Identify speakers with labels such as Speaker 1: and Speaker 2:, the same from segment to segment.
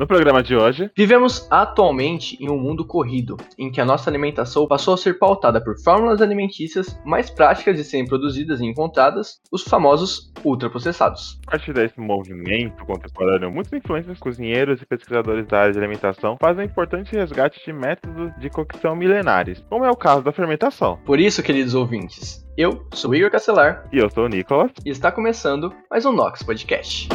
Speaker 1: No programa de hoje,
Speaker 2: vivemos atualmente em um mundo corrido, em que a nossa alimentação passou a ser pautada por fórmulas alimentícias mais práticas de serem produzidas e encontradas, os famosos ultraprocessados.
Speaker 1: A partir desse movimento contemporâneo, muitos influencers, cozinheiros e pesquisadores da área de alimentação fazem um importante resgate de métodos de cocção milenares, como é o caso da fermentação.
Speaker 2: Por isso, queridos ouvintes, eu sou Igor Castelar.
Speaker 1: E eu sou o Nicolas.
Speaker 2: E está começando mais um Nox Podcast.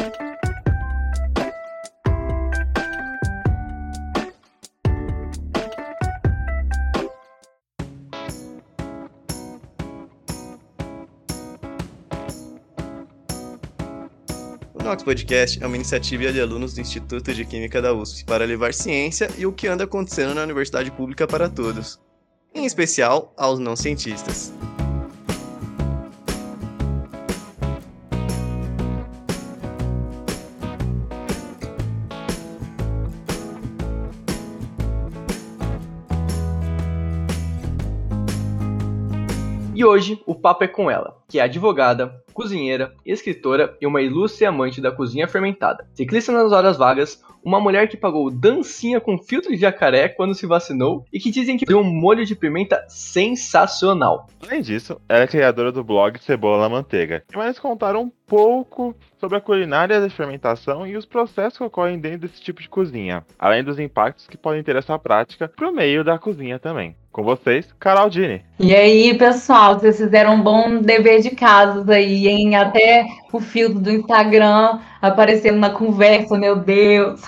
Speaker 3: Nox Podcast é uma iniciativa de alunos do Instituto de Química da USP para levar ciência e o que anda acontecendo na universidade pública para todos, em especial aos não cientistas.
Speaker 2: E hoje o papo é com ela, que é advogada, cozinheira, escritora e uma ilustre amante da cozinha fermentada. Ciclista nas horas vagas, uma mulher que pagou dancinha com filtro de jacaré quando se vacinou e que dizem que deu um molho de pimenta sensacional.
Speaker 1: Além disso, ela é criadora do blog Cebola na Manteiga, que vai nos contar um pouco sobre a culinária da fermentação e os processos que ocorrem dentro desse tipo de cozinha, além dos impactos que podem ter essa prática para o meio da cozinha também. Com vocês, Carol Dini.
Speaker 4: E aí, pessoal, vocês fizeram um bom dever de casa aí, hein? Até o filtro do Instagram aparecendo na conversa, meu Deus.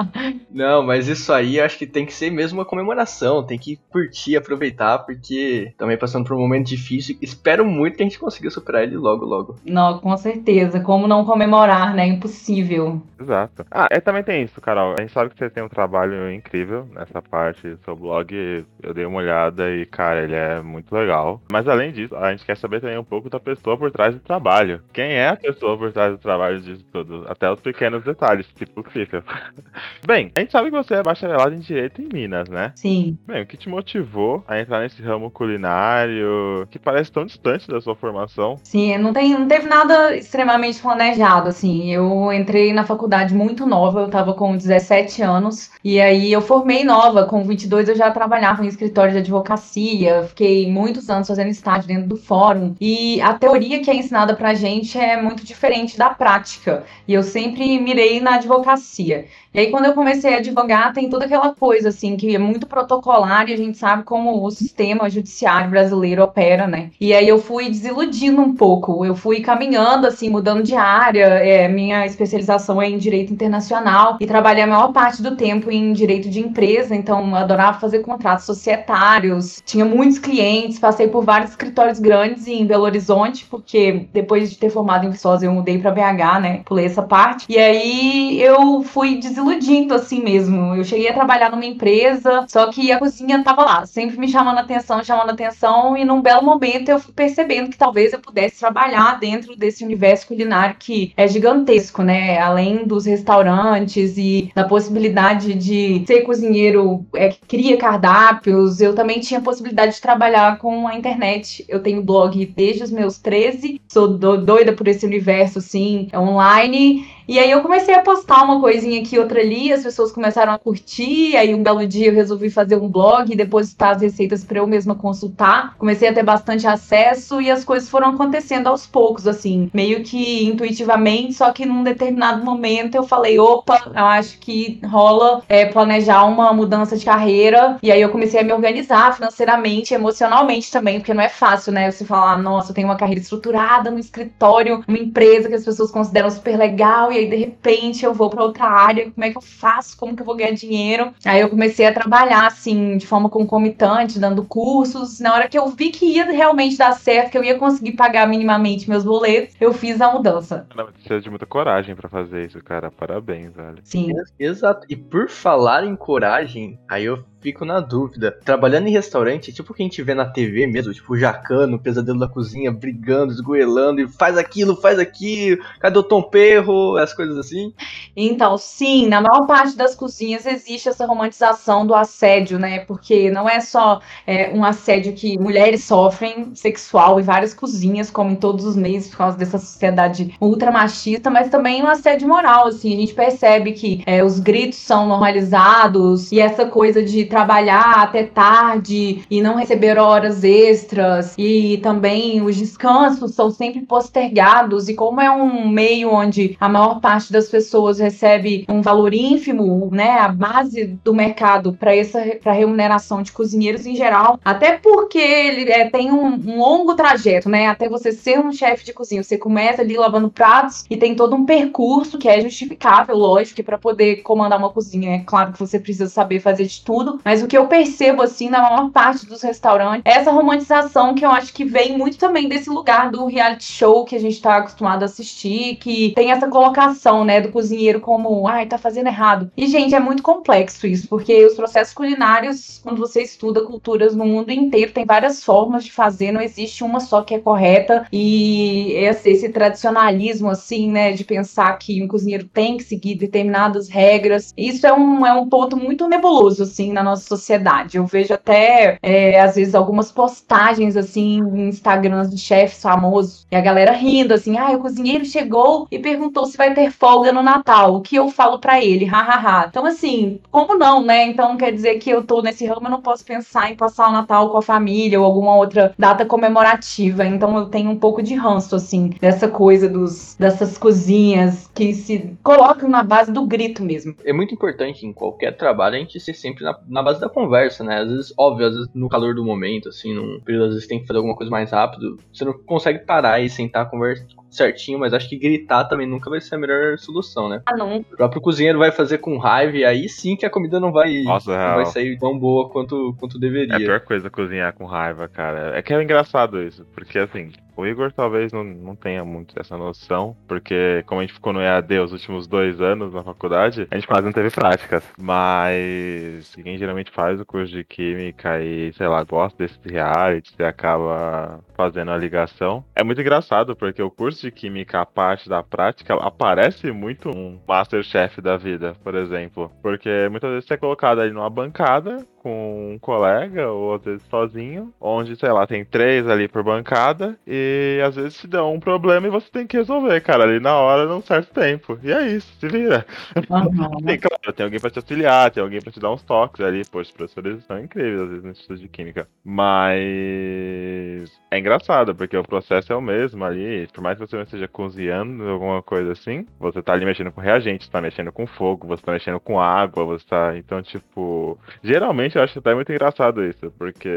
Speaker 2: Não, mas isso aí acho que tem que ser mesmo uma comemoração, tem que curtir, aproveitar, porque também passando por um momento difícil, espero muito que a gente consiga superar ele logo, logo.
Speaker 4: Não, com certeza. Como não comemorar, né? Impossível.
Speaker 1: Exato. Ah, e também tem isso, Carol. A gente sabe que você tem um trabalho incrível nessa parte do seu blog. Eu dei uma olhada e, cara, ele é muito legal. Mas além disso, a gente quer saber também um pouco da pessoa por trás do trabalho. Quem é a pessoa por trás do trabalho disso tudo? Até os pequenos detalhes, tipo fica. Bem, a gente sabe que você é bacharelado em Direito em Minas, né?
Speaker 4: Sim.
Speaker 1: Bem, o que te motivou a entrar nesse ramo culinário que parece tão distante da sua formação?
Speaker 4: Sim, não, tem, não teve nada extremamente planejado, assim. Eu entrei na faculdade muito nova, eu tava com 17 anos, e aí eu formei nova, com 22 eu já trabalhava em escritório de advocacia, fiquei muitos anos fazendo estágio dentro do fórum, e a teoria que é ensinada pra gente é muito diferente da prática, e eu sempre mirei na advocacia. E aí, quando eu comecei a advogar, tem toda aquela coisa, assim, que é muito protocolar e a gente sabe como o sistema judiciário brasileiro opera, né? E aí eu fui desiludindo um pouco, eu fui caminhando, assim, mudando de área. É, minha especialização é em direito internacional e trabalhei a maior parte do tempo em direito de empresa, então adorava fazer contratos societários, tinha muitos clientes, passei por vários escritórios grandes em Belo Horizonte, porque depois de ter formado em Viçosa eu mudei para BH, né? Pulei essa parte. E aí eu fui desiludindo desiludindo assim mesmo. Eu cheguei a trabalhar numa empresa, só que a cozinha tava lá, sempre me chamando atenção, chamando atenção, e num belo momento eu fui percebendo que talvez eu pudesse trabalhar dentro desse universo culinário que é gigantesco, né? Além dos restaurantes e da possibilidade de ser cozinheiro é, que cria cardápios, eu também tinha a possibilidade de trabalhar com a internet. Eu tenho blog desde os meus 13, sou doida por esse universo assim, online e aí eu comecei a postar uma coisinha aqui, outra ali, as pessoas começaram a curtir, aí um belo dia eu resolvi fazer um blog e depositar as receitas para eu mesma consultar. Comecei a ter bastante acesso e as coisas foram acontecendo aos poucos, assim, meio que intuitivamente, só que num determinado momento eu falei, opa, eu acho que rola é, planejar uma mudança de carreira. E aí eu comecei a me organizar financeiramente, emocionalmente também, porque não é fácil, né? Você falar, nossa, eu tenho uma carreira estruturada no escritório, uma empresa que as pessoas consideram super legal e aí de repente eu vou para outra área, como é que eu faço? Como que eu vou ganhar dinheiro? Aí eu comecei a trabalhar assim, de forma concomitante, dando cursos. Na hora que eu vi que ia realmente dar certo, que eu ia conseguir pagar minimamente meus boletos, eu fiz a mudança.
Speaker 1: Não, precisa de muita coragem para fazer isso, cara. Parabéns, velho.
Speaker 4: Sim.
Speaker 2: Exato. E por falar em coragem, aí eu fico na dúvida. Trabalhando em restaurante, tipo o que a gente vê na TV mesmo, tipo o Jacano, o pesadelo da cozinha, brigando, esgoelando, e faz aquilo, faz aquilo, cadê o Tom Perro, as coisas assim.
Speaker 4: Então, sim, na maior parte das cozinhas existe essa romantização do assédio, né? Porque não é só é, um assédio que mulheres sofrem, sexual, em várias cozinhas, como em todos os meses, por causa dessa sociedade ultra machista, mas também um assédio moral, assim. A gente percebe que é, os gritos são normalizados e essa coisa de trabalhar até tarde e não receber horas extras. E também os descansos são sempre postergados. E como é um meio onde a maior parte das pessoas recebe um valor ínfimo, né, a base do mercado para essa para remuneração de cozinheiros em geral, até porque ele é, tem um, um, longo trajeto, né, até você ser um chefe de cozinha, você começa ali lavando pratos e tem todo um percurso que é justificável, lógico, para poder comandar uma cozinha, é claro que você precisa saber fazer de tudo, mas o que eu percebo assim na maior parte dos restaurantes é essa romantização que eu acho que vem muito também desse lugar do reality show que a gente tá acostumado a assistir, que tem essa colocação, né, do cozinheiro como, ai, tá fazendo errado. E gente, é muito complexo isso, porque os processos culinários, quando você estuda culturas no mundo inteiro, tem várias formas de fazer, não existe uma só que é correta. E esse, esse tradicionalismo assim, né, de pensar que um cozinheiro tem que seguir determinadas regras, isso é um, é um ponto muito nebuloso assim na nossa sociedade. Eu vejo até é, às vezes algumas postagens assim em Instagrams de chefes famosos e a galera rindo assim, ah, o cozinheiro chegou e perguntou se vai ter folga no Natal. O que eu falo para ele? Hahaha. Então assim, como não, né? Então quer dizer que eu tô nesse ramo, eu não posso pensar em passar o Natal com a família ou alguma outra data comemorativa. Então eu tenho um pouco de ranço assim dessa coisa dos dessas cozinhas que se colocam na base do grito mesmo.
Speaker 2: É muito importante em qualquer trabalho a gente ser sempre na, na base da conversa, né? Às vezes, óbvio, às vezes no calor do momento, assim, num período, às vezes tem que fazer alguma coisa mais rápido, você não consegue parar e sentar, conversa, certinho, mas acho que gritar também nunca vai ser a melhor solução, né?
Speaker 4: Ah, não.
Speaker 2: O próprio cozinheiro vai fazer com raiva e aí sim que a comida não vai,
Speaker 1: Nossa,
Speaker 2: não vai sair tão boa quanto, quanto deveria.
Speaker 1: É a pior coisa cozinhar com raiva, cara. É que é engraçado isso, porque assim, o Igor talvez não, não tenha muito essa noção, porque como a gente ficou no EAD os últimos dois anos na faculdade, a gente quase não teve práticas. Mas quem geralmente faz o curso de Química e, sei lá, gosta desse reality, você acaba fazendo a ligação. É muito engraçado, porque o curso de Química, a parte da prática, aparece muito um Masterchef da vida, por exemplo. Porque muitas vezes você é colocado ali numa bancada com um colega, ou às vezes sozinho, onde, sei lá, tem três ali por bancada, e às vezes te dão um problema e você tem que resolver, cara, ali na hora, num certo tempo. E é isso, se vira.
Speaker 4: Uhum.
Speaker 1: tem, claro, tem alguém pra te auxiliar, tem alguém pra te dar uns toques ali, poxa, os professores são incríveis, às vezes, no Instituto de Química. Mas é engraçado, porque o processo é o mesmo ali, por mais que você não esteja cozinhando alguma coisa assim, você tá ali mexendo com reagente, tá mexendo com fogo, você tá mexendo com água, você tá. Então, tipo, geralmente eu acho até muito engraçado isso, porque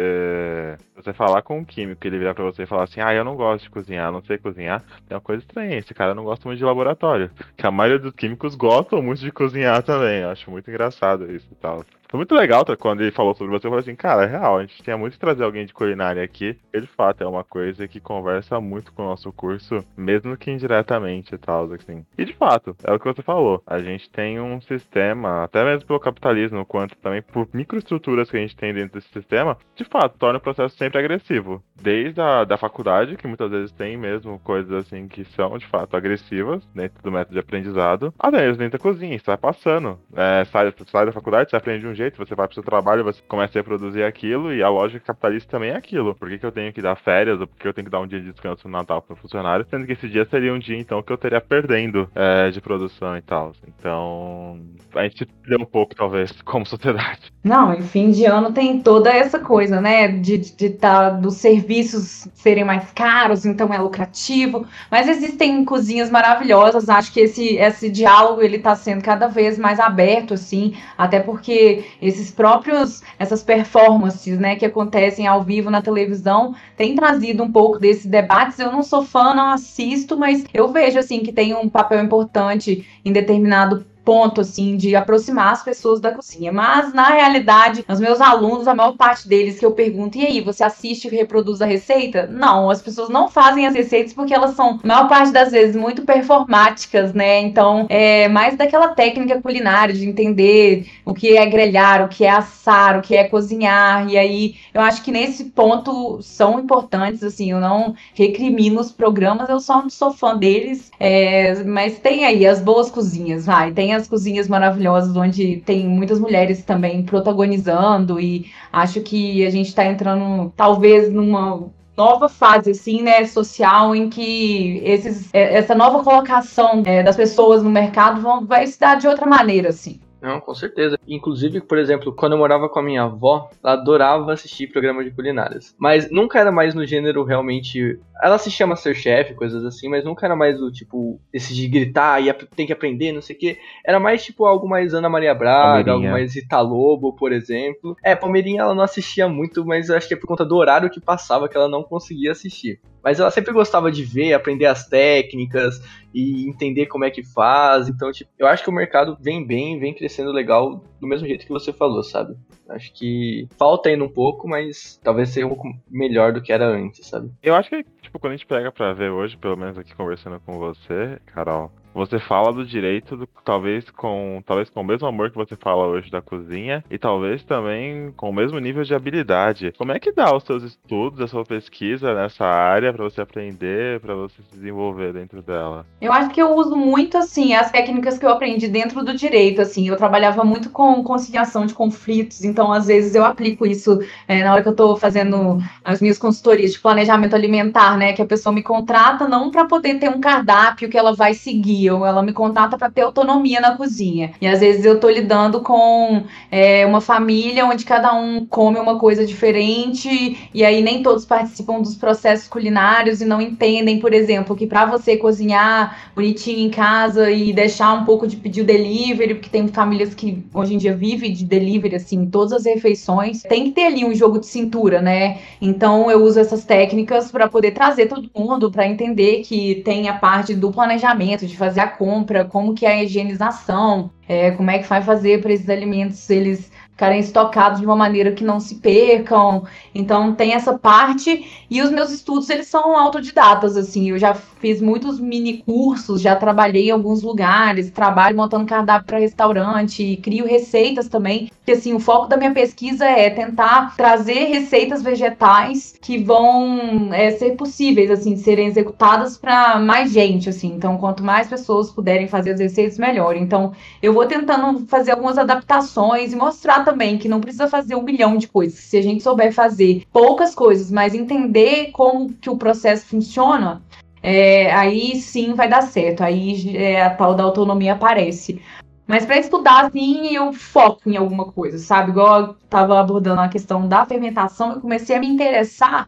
Speaker 1: você falar com um químico ele virar pra você e falar assim, ah, eu não gosto de cozinhar, não sei cozinhar, é uma coisa estranha, esse cara não gosta muito de laboratório. Que a maioria dos químicos gostam muito de cozinhar também, eu acho muito engraçado isso e tal. Foi muito legal quando ele falou sobre você. Eu falei assim, cara, é real, a gente tinha muito que trazer alguém de culinária aqui. E de fato é uma coisa que conversa muito com o nosso curso, mesmo que indiretamente e tal, assim. E de fato, é o que você falou. A gente tem um sistema, até mesmo pelo capitalismo, quanto também por microestruturas que a gente tem dentro desse sistema, de fato, torna o processo sempre agressivo. Desde a da faculdade, que muitas vezes tem mesmo coisas assim que são, de fato, agressivas dentro do método de aprendizado, até mesmo dentro da cozinha, você vai passando. É, sai, sai da faculdade, você aprende um jeito, você vai pro seu trabalho, você começa a reproduzir aquilo, e a lógica capitalista também é aquilo. Por que, que eu tenho que dar férias, ou por que eu tenho que dar um dia de descanso no Natal pro funcionário, sendo que esse dia seria um dia, então, que eu estaria perdendo é, de produção e tal. Então, a gente deu um pouco, talvez, como sociedade.
Speaker 4: Não, em fim de ano tem toda essa coisa, né, de, de, de tá, dos serviços serem mais caros, então é lucrativo, mas existem cozinhas maravilhosas, acho que esse, esse diálogo, ele tá sendo cada vez mais aberto, assim, até porque esses próprios, essas performances, né, que acontecem ao vivo na televisão, têm trazido um pouco desses debates. Eu não sou fã, não assisto, mas eu vejo, assim, que tem um papel importante em determinado ponto, assim, de aproximar as pessoas da cozinha. Mas, na realidade, os meus alunos, a maior parte deles que eu pergunto, e aí, você assiste e reproduz a receita? Não, as pessoas não fazem as receitas porque elas são, a maior parte das vezes, muito performáticas, né? Então, é mais daquela técnica culinária de entender o que é grelhar, o que é assar, o que é cozinhar. E aí, eu acho que nesse ponto são importantes, assim, eu não recrimino os programas, eu só sou fã deles. É, mas tem aí as boas cozinhas, vai. Tem as cozinhas maravilhosas, onde tem muitas mulheres também protagonizando, e acho que a gente está entrando, talvez, numa nova fase, assim, né, social, em que esses, é, essa nova colocação é, das pessoas no mercado vão, vai se dar de outra maneira, assim.
Speaker 2: Não, com certeza. Inclusive, por exemplo, quando eu morava com a minha avó, ela adorava assistir programas de culinárias. Mas nunca era mais no gênero realmente. Ela assistia Masterchef, coisas assim, mas nunca era mais o tipo, esse de gritar e tem que aprender, não sei o quê. Era mais tipo algo mais Ana Maria Braga, algo mais Rita Lobo, por exemplo. É, Palmeirinha ela não assistia muito, mas acho que é por conta do horário que passava que ela não conseguia assistir. Mas ela sempre gostava de ver, aprender as técnicas e entender como é que faz. Então, tipo, eu acho que o mercado vem bem, vem crescendo legal do mesmo jeito que você falou, sabe? Acho que falta ainda um pouco, mas talvez seja um pouco melhor do que era antes, sabe?
Speaker 1: Eu acho que, tipo, quando a gente pega pra ver hoje, pelo menos aqui conversando com você, Carol, você fala do direito, do, talvez com talvez com o mesmo amor que você fala hoje da cozinha e talvez também com o mesmo nível de habilidade. Como é que dá os seus estudos, a sua pesquisa nessa área para você aprender, para você se desenvolver dentro dela?
Speaker 4: Eu acho que eu uso muito assim as técnicas que eu aprendi dentro do direito. Assim, eu trabalhava muito com conciliação de conflitos, então às vezes eu aplico isso é, na hora que eu estou fazendo as minhas consultorias de planejamento alimentar, né? Que a pessoa me contrata não para poder ter um cardápio que ela vai seguir ela me contata para ter autonomia na cozinha. E às vezes eu tô lidando com é, uma família onde cada um come uma coisa diferente e aí nem todos participam dos processos culinários e não entendem, por exemplo, que para você cozinhar bonitinho em casa e deixar um pouco de pedir o delivery, porque tem famílias que hoje em dia vivem de delivery assim, todas as refeições, tem que ter ali um jogo de cintura, né? Então eu uso essas técnicas para poder trazer todo mundo para entender que tem a parte do planejamento, de fazer fazer a compra, como que é a higienização, é, como é que vai fazer para esses alimentos eles ficarem estocados de uma maneira que não se percam. Então tem essa parte e os meus estudos eles são autodidatas assim. Eu já fiz muitos mini cursos, já trabalhei em alguns lugares, trabalho montando cardápio para restaurante, crio receitas também. Porque assim, o foco da minha pesquisa é tentar trazer receitas vegetais que vão é, ser possíveis assim, serem executadas para mais gente assim. Então, quanto mais pessoas puderem fazer as receitas, melhor. Então, eu vou tentando fazer algumas adaptações e mostrar também que não precisa fazer um milhão de coisas. Se a gente souber fazer poucas coisas, mas entender como que o processo funciona, é, aí sim vai dar certo. Aí é, a tal da autonomia aparece. Mas para estudar, assim, eu foco em alguma coisa, sabe? Igual eu estava abordando a questão da fermentação, eu comecei a me interessar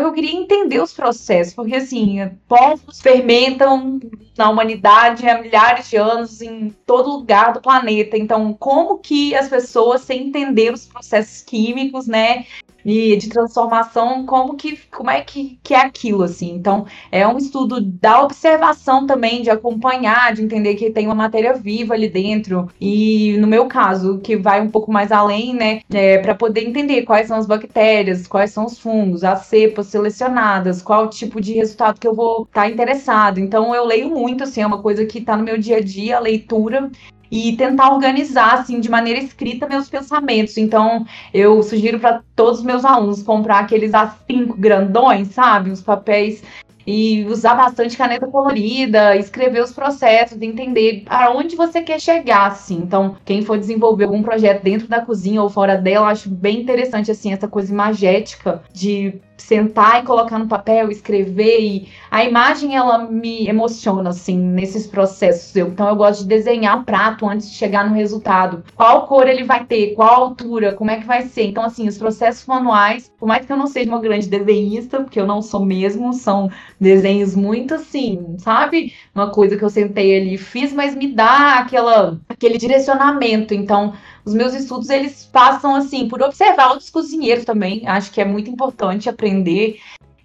Speaker 4: porque eu queria entender os processos, porque assim, povos fermentam na humanidade há milhares de anos em todo lugar do planeta. Então, como que as pessoas, sem entender os processos químicos, né, e de transformação, como que como é que, que é aquilo assim. Então, é um estudo da observação também, de acompanhar, de entender que tem uma matéria viva ali dentro. E no meu caso, que vai um pouco mais além, né, é, para poder entender quais são as bactérias, quais são os fungos, as cepas selecionadas, qual tipo de resultado que eu vou estar tá interessado. Então, eu leio muito, assim, é uma coisa que está no meu dia a dia, a leitura e tentar organizar assim de maneira escrita meus pensamentos. Então, eu sugiro para todos os meus alunos comprar aqueles A5 grandões, sabe? Os papéis e usar bastante caneta colorida, escrever os processos, entender aonde você quer chegar, assim. Então, quem for desenvolver algum projeto dentro da cozinha ou fora dela, acho bem interessante, assim, essa coisa imagética de sentar e colocar no papel, escrever e a imagem ela me emociona assim nesses processos. Eu, então eu gosto de desenhar o prato antes de chegar no resultado. Qual cor ele vai ter, qual altura, como é que vai ser. Então assim, os processos manuais, por mais que eu não seja uma grande desenhista, porque eu não sou mesmo, são desenhos muito assim, sabe? Uma coisa que eu sentei ali e fiz, mas me dá aquela aquele direcionamento. Então, os meus estudos eles passam assim por observar outros cozinheiros também. Acho que é muito importante aprender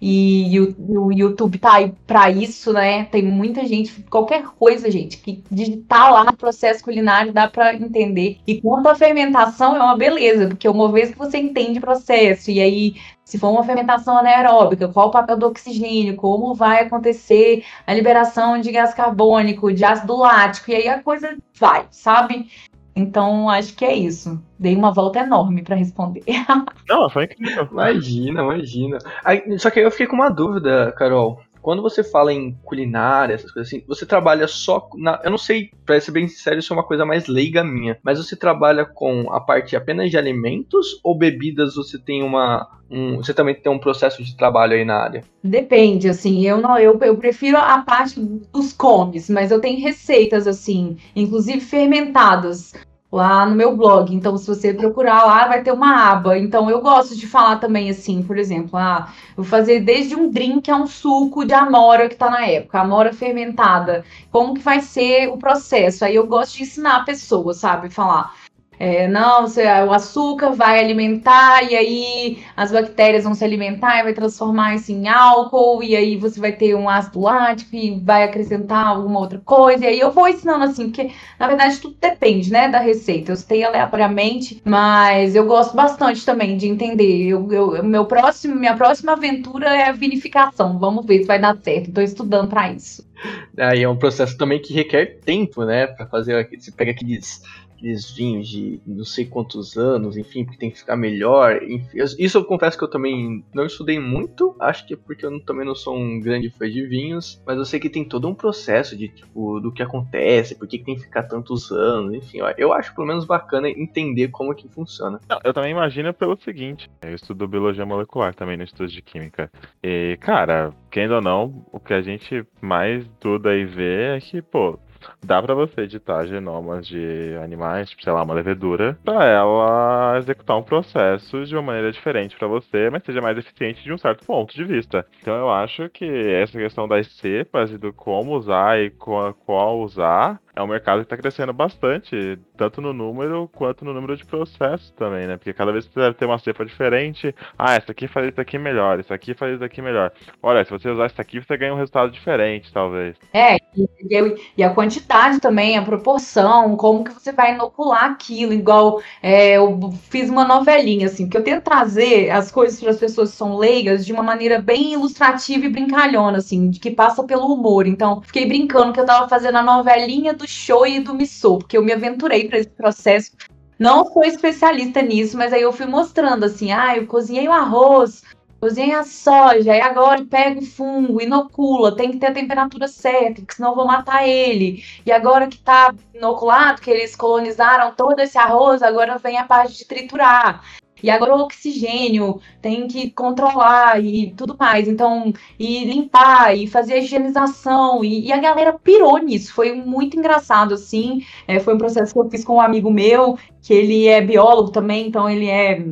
Speaker 4: E o, YouTube tá aí pra isso, né? Tem muita gente, qualquer coisa, gente, que digitar lá no processo culinário dá pra entender. E quanto à fermentação, é uma beleza, porque uma vez que você entende o processo, e aí se for uma fermentação anaeróbica, qual o papel do oxigênio, como vai acontecer a liberação de gás carbônico, de ácido lático, e aí a coisa vai, sabe? Então, acho que é isso. Dei uma volta enorme para responder.
Speaker 1: Não, foi incrível.
Speaker 2: Imagina, imagina. Aí, só que aí eu fiquei com uma dúvida, Carol. Quando você fala em culinária, essas coisas assim, você trabalha só na. Eu não sei, pra ser bem sincero, isso é uma coisa mais leiga minha. Mas você trabalha com a parte apenas de alimentos ou bebidas você tem uma. Um, você também tem um processo de trabalho aí na área?
Speaker 4: Depende, assim, eu não, eu, eu prefiro a parte dos comes, mas eu tenho receitas, assim, inclusive fermentadas lá no meu blog. Então, se você procurar lá, vai ter uma aba. Então, eu gosto de falar também assim, por exemplo, ah, vou fazer desde um drink é um suco de amora que tá na época, amora fermentada. Como que vai ser o processo? Aí eu gosto de ensinar a pessoa, sabe? Falar é, não, você, o açúcar vai alimentar e aí as bactérias vão se alimentar e vai transformar isso em álcool e aí você vai ter um ácido lático e vai acrescentar alguma outra coisa. E aí eu vou ensinando assim, porque na verdade tudo depende, né, da receita. Eu sei aleatoriamente, mas eu gosto bastante também de entender. Eu, eu, meu próximo, minha próxima aventura é a vinificação. Vamos ver se vai dar certo. Estou estudando para isso.
Speaker 2: Aí é um processo também que requer tempo, né, para fazer. Você pega aqueles aqueles vinhos de não sei quantos anos, enfim, porque tem que ficar melhor. Enfim, isso eu confesso que eu também não estudei muito, acho que é porque eu também não sou um grande fã de vinhos, mas eu sei que tem todo um processo de tipo do que acontece, por que, tem que ficar tantos anos, enfim, ó, eu acho pelo menos bacana entender como que funciona.
Speaker 1: Não, eu também imagino pelo seguinte, eu estudo biologia molecular também no estudo de química. E, cara, querendo ou não, o que a gente mais estuda e vê é que, pô, dá para você editar genomas de animais, tipo, sei lá, uma levedura, para ela executar um processo de uma maneira diferente para você, mas seja mais eficiente de um certo ponto de vista. Então eu acho que essa questão das cepas e do como usar e qual usar é um mercado que está crescendo bastante, tanto no número quanto no número de processos também, né? Porque cada vez você deve ter uma cepa diferente. Ah, essa aqui faz isso aqui melhor, isso aqui faz isso aqui melhor. Olha, se você usar isso aqui, você ganha um resultado diferente, talvez.
Speaker 4: É, e, e a quantidade também, a proporção, como que você vai inocular aquilo, igual é, eu fiz uma novelinha, assim, porque eu tento trazer as coisas para as pessoas que são leigas de uma maneira bem ilustrativa e brincalhona, assim, que passa pelo humor. Então, fiquei brincando que eu tava fazendo a novelinha do do show e do missô, porque eu me aventurei para esse processo. Não sou especialista nisso, mas aí eu fui mostrando assim, ah, eu cozinhei o arroz, cozinhei a soja, e agora pega o fungo, inocula, tem que ter a temperatura certa, porque senão eu vou matar ele. E agora que tá inoculado, que eles colonizaram todo esse arroz, agora vem a parte de triturar. E agora o oxigênio tem que controlar e tudo mais. Então, e limpar e fazer a higienização. E, e a galera pirou nisso. Foi muito engraçado, assim. É, foi um processo que eu fiz com um amigo meu, que ele é biólogo também, então ele é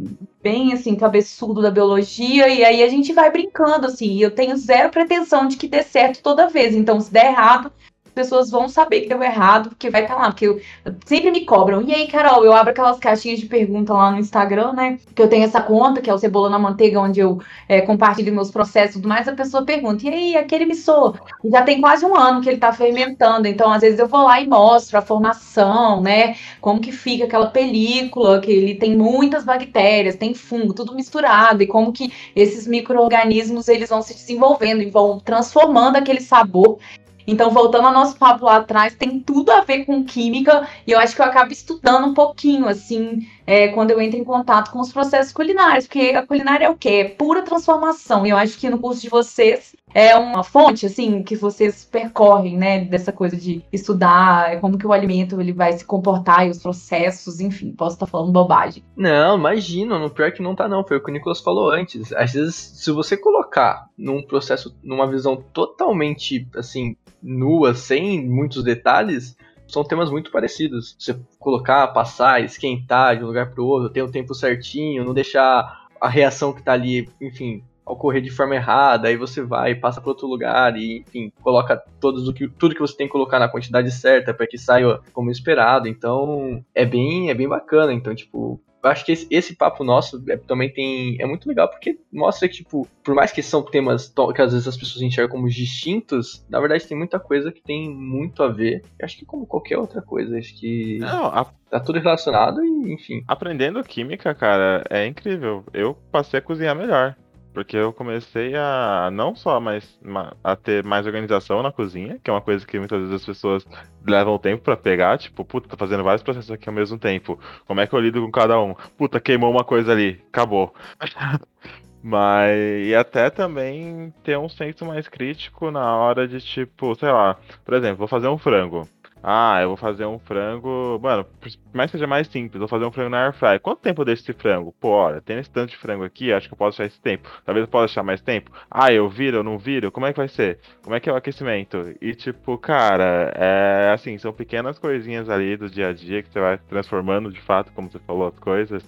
Speaker 4: bem assim, cabeçudo da biologia, e aí a gente vai brincando, assim, eu tenho zero pretensão de que dê certo toda vez. Então, se der errado, pessoas vão saber que deu errado, porque vai estar tá lá. Porque eu, sempre me cobram. E aí, Carol, eu abro aquelas caixinhas de pergunta lá no Instagram, né? Que eu tenho essa conta, que é o Cebola na Manteiga, onde eu é, compartilho meus processos e tudo mais. A pessoa pergunta: e aí, aquele missô? Já tem quase um ano que ele tá fermentando. Então, às vezes, eu vou lá e mostro a formação, né? Como que fica aquela película, que ele tem muitas bactérias, tem fungo, tudo misturado. E como que esses micro-organismos eles vão se desenvolvendo e vão transformando aquele sabor então, voltando ao nosso papo lá atrás, tem tudo a ver com química, e eu acho que eu acabo estudando um pouquinho, assim, é, quando eu entro em contato com os processos culinários, porque a culinária é o quê? É pura transformação, e eu acho que no curso de vocês é uma fonte, assim, que vocês percorrem, né, dessa coisa de estudar como que o alimento ele vai se comportar e os processos, enfim, posso estar falando bobagem.
Speaker 2: Não, imagina, no pior que não tá não, foi o que o Nicolas falou antes. Às vezes, se você colocar num processo, numa visão totalmente, assim, nua, sem muitos detalhes, são temas muito parecidos. Você colocar, passar, esquentar de um lugar para o outro, ter o tempo certinho, não deixar a reação que está ali, enfim, ocorrer de forma errada, aí você vai, passa para outro lugar e, enfim, coloca todos o que, tudo que você tem que colocar na quantidade certa para que saia como esperado. Então, é bem, é bem bacana. Então, tipo, acho que esse, esse papo nosso é, também tem. É muito legal porque mostra que, tipo, por mais que são temas que às vezes as pessoas enxergam como distintos, na verdade tem muita coisa que tem muito a ver. Eu acho que como qualquer outra coisa, acho que.
Speaker 1: Não, a-
Speaker 2: Tá tudo relacionado e, enfim.
Speaker 1: aprendendo química, cara, é incrível. Eu passei a cozinhar melhor. Porque eu comecei a não só mais ma- a ter mais organização na cozinha, que é uma coisa que muitas vezes as pessoas levam tempo pra pegar, tipo, puta, tô fazendo vários processos aqui ao mesmo tempo. Como é que eu lido com cada um? Puta, queimou uma coisa ali, acabou. Mas e até também ter um senso mais crítico na hora de tipo, sei lá, por exemplo, vou fazer um frango. Ah, eu vou fazer um frango. Mano, por mais que seja mais simples, vou fazer um frango na air fry. Quanto tempo eu deixo esse frango? Pô, olha, tem esse tanto de frango aqui, acho que eu posso deixar esse tempo. Talvez eu possa deixar mais tempo. Ah, eu viro, eu não viro? Como é que vai ser? Como é que é o aquecimento? E tipo, cara, é assim, são pequenas coisinhas ali do dia a dia que você vai transformando de fato, como você falou, as coisas.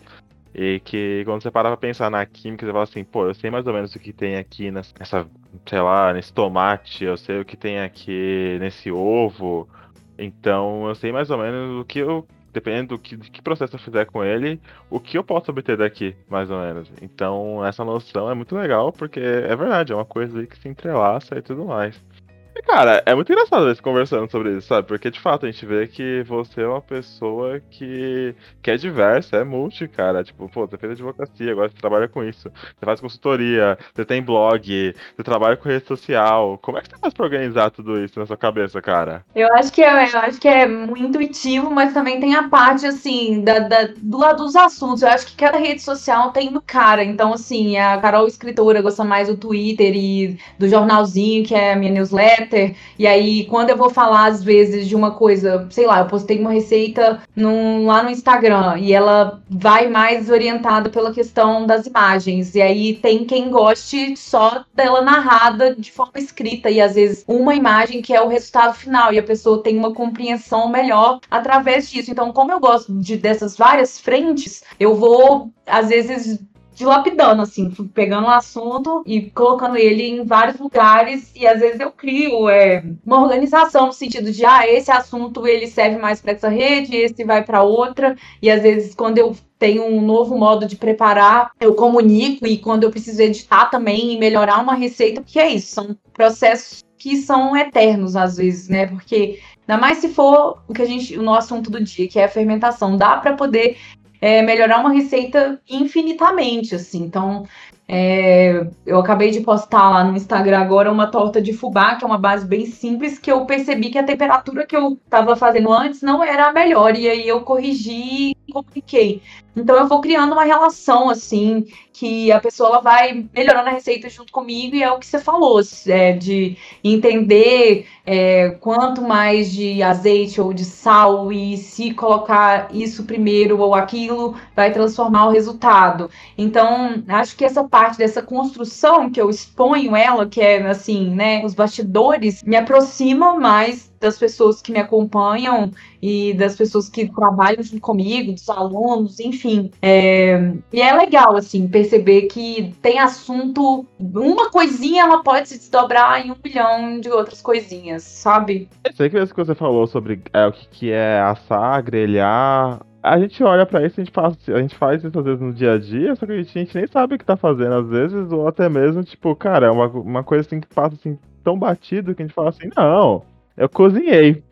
Speaker 1: E que quando você para pra pensar na química, você fala assim, pô, eu sei mais ou menos o que tem aqui nessa, sei lá, nesse tomate, eu sei o que tem aqui nesse ovo. Então eu sei mais ou menos o que eu. Dependendo do que, de que processo eu fizer com ele, o que eu posso obter daqui, mais ou menos. Então essa noção é muito legal, porque é verdade, é uma coisa aí que se entrelaça e tudo mais. Cara, é muito engraçado eles conversando sobre isso, sabe? Porque de fato a gente vê que você é uma pessoa que, que é diversa, é multi, cara. Tipo, pô, você fez advocacia, agora você trabalha com isso. Você faz consultoria, você tem blog, você trabalha com rede social. Como é que você faz pra organizar tudo isso na sua cabeça, cara?
Speaker 4: Eu acho que é, eu acho que é muito intuitivo, mas também tem a parte assim da, da- do lado dos assuntos. Eu acho que cada rede social tem do cara. Então, assim, a Carol escritora gosta mais do Twitter e do jornalzinho, que é a minha newsletter. E aí, quando eu vou falar, às vezes, de uma coisa, sei lá, eu postei uma receita num- lá no Instagram e ela vai mais orientada pela questão das imagens. E aí tem quem goste só dela narrada de forma escrita e às vezes uma imagem que é o resultado final e a pessoa tem uma compreensão melhor através disso. Então, como eu gosto de dessas várias frentes, eu vou às vezes dilapidando, assim, pegando um assunto e colocando ele em vários lugares e às vezes eu crio é, uma organização no sentido de, ah, esse assunto ele serve mais para essa rede, esse vai para outra e às vezes quando eu tenho um novo modo de preparar, eu comunico e quando eu preciso editar também e melhorar uma receita, porque é isso, são processos que são eternos às vezes, né? Porque ainda mais se for o que a gente, o nosso assunto do dia, que é a fermentação, dá para poder é, melhorar uma receita infinitamente, assim. Então, é, eu acabei de postar lá no Instagram agora uma torta de fubá, que é uma base bem simples, que eu percebi que a temperatura que eu estava fazendo antes não era a melhor, e aí eu corrigi e compliquei. Então eu vou criando uma relação, assim, que a pessoa vai melhorando a receita junto comigo, e é o que você falou, é, de entender é, quanto mais de azeite ou de sal, e se colocar isso primeiro ou aquilo, vai transformar o resultado. Então, acho que essa parte dessa construção que eu exponho ela, que é assim, né, os bastidores, me aproxima mais das pessoas que me acompanham e das pessoas que trabalham junto comigo, dos alunos, enfim. É, e é legal, assim, perceber que tem assunto, uma coisinha ela pode se desdobrar em um bilhão de outras coisinhas, sabe?
Speaker 1: Aí que mesmo que você falou sobre é, o que é assar, grelhar. A gente olha pra isso, a gente, faz, a gente faz isso às vezes no dia a dia, só que a gente, a gente nem sabe o que tá fazendo às vezes, ou até mesmo, tipo, cara, é uma, uma coisa assim que passa assim tão batido que a gente fala assim, não, eu cozinhei.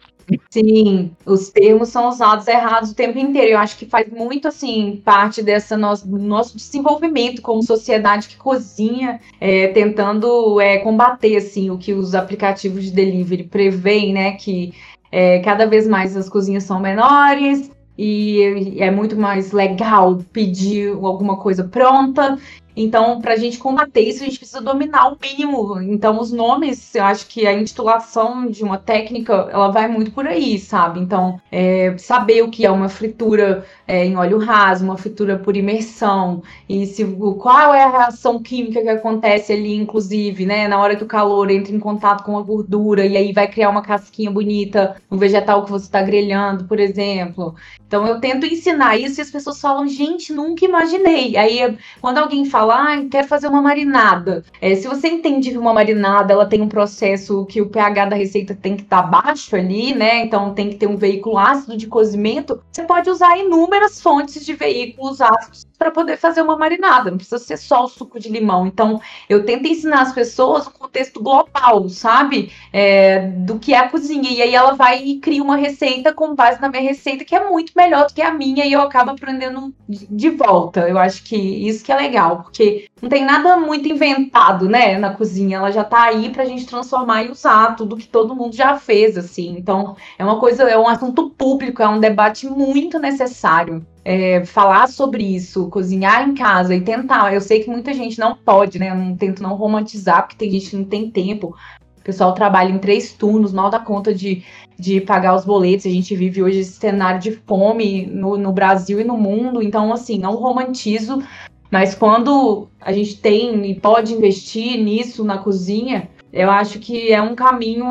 Speaker 4: Sim, os termos são usados errados o tempo inteiro. Eu acho que faz muito assim parte dessa nosso, nosso desenvolvimento como sociedade que cozinha, é, tentando é, combater assim o que os aplicativos de delivery preveem, né? Que é, cada vez mais as cozinhas são menores e é muito mais legal pedir alguma coisa pronta. Então, para a gente combater isso, a gente precisa dominar o mínimo. Então, os nomes, eu acho que a intitulação de uma técnica, ela vai muito por aí, sabe? Então, é, saber o que é uma fritura é, em óleo raso, uma fritura por imersão, e se, qual é a reação química que acontece ali, inclusive, né? Na hora que o calor entra em contato com a gordura, e aí vai criar uma casquinha bonita no vegetal que você está grelhando, por exemplo. Então, eu tento ensinar isso e as pessoas falam, gente, nunca imaginei. Aí, quando alguém fala, fala, ah, quero fazer uma marinada. É, se você entende que uma marinada ela tem um processo que o pH da receita tem que estar tá baixo ali, né? Então tem que ter um veículo ácido de cozimento. Você pode usar inúmeras fontes de veículos ácidos para poder fazer uma marinada, não precisa ser só o suco de limão. Então, eu tento ensinar as pessoas o contexto global, sabe? É, do que é a cozinha. E aí ela vai e cria uma receita com base na minha receita, que é muito melhor do que a minha, e eu acabo aprendendo de volta. Eu acho que isso que é legal, porque não tem nada muito inventado, né, na cozinha. Ela já tá aí pra gente transformar e usar tudo que todo mundo já fez, assim. Então, é uma coisa, é um assunto público, é um debate muito necessário é, falar sobre isso, cozinhar em casa e tentar. Eu sei que muita gente não pode, né? Eu não tento não romantizar, porque tem gente que não tem tempo. O pessoal trabalha em três turnos, mal dá conta de, de pagar os boletos. A gente vive hoje esse cenário de fome no, no Brasil e no mundo. Então, assim, não romantizo, mas quando a gente tem e pode investir nisso na cozinha, eu acho que é um caminho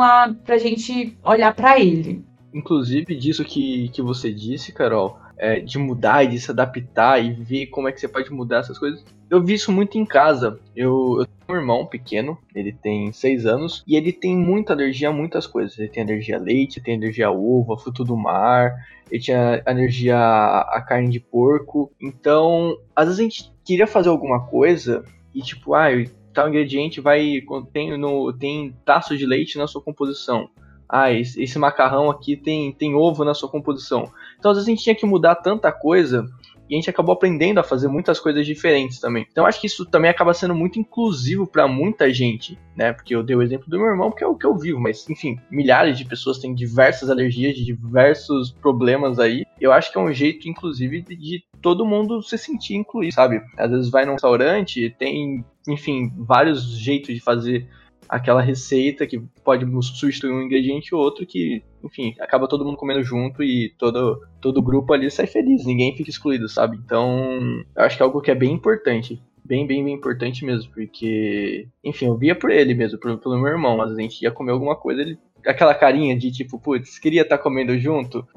Speaker 4: para a gente olhar para ele.
Speaker 2: Inclusive, disso que, que você disse, Carol, é, de mudar e de se adaptar e ver como é que você pode mudar essas coisas. Eu vi isso muito em casa. Eu, eu irmão pequeno, ele tem 6 anos, e ele tem muita alergia a muitas coisas. Ele tem alergia a leite, tem alergia a ovo, a fruto do mar, ele tinha alergia a carne de porco. Então, às vezes a gente queria fazer alguma coisa e tipo, ah, tal ingrediente vai tem no tem taço de leite na sua composição ah, esse, esse, macarrão aqui tem, tem ovo na sua composição. Então, às vezes a gente tinha que mudar tanta coisa e a gente acabou aprendendo a fazer muitas coisas diferentes também. Então, acho que isso também acaba sendo muito inclusivo para muita gente, né? Porque eu dei o exemplo do meu irmão, porque é o que eu vivo, mas enfim, milhares de pessoas têm diversas alergias, de diversos problemas aí. Eu acho que é um jeito, inclusive, de, de todo mundo se sentir incluído, sabe? Às vezes vai num restaurante, tem, enfim, vários jeitos de fazer aquela receita que pode substituir um ingrediente ou outro que, enfim, acaba todo mundo comendo junto e todo, todo grupo ali sai feliz, ninguém fica excluído, sabe? Então, eu acho que é algo que é bem importante. Bem, bem, bem importante mesmo, porque, enfim, eu via por ele mesmo, pelo, pelo meu irmão, mas a gente ia comer alguma coisa, ele aquela carinha de tipo, putz, queria estar tá comendo junto?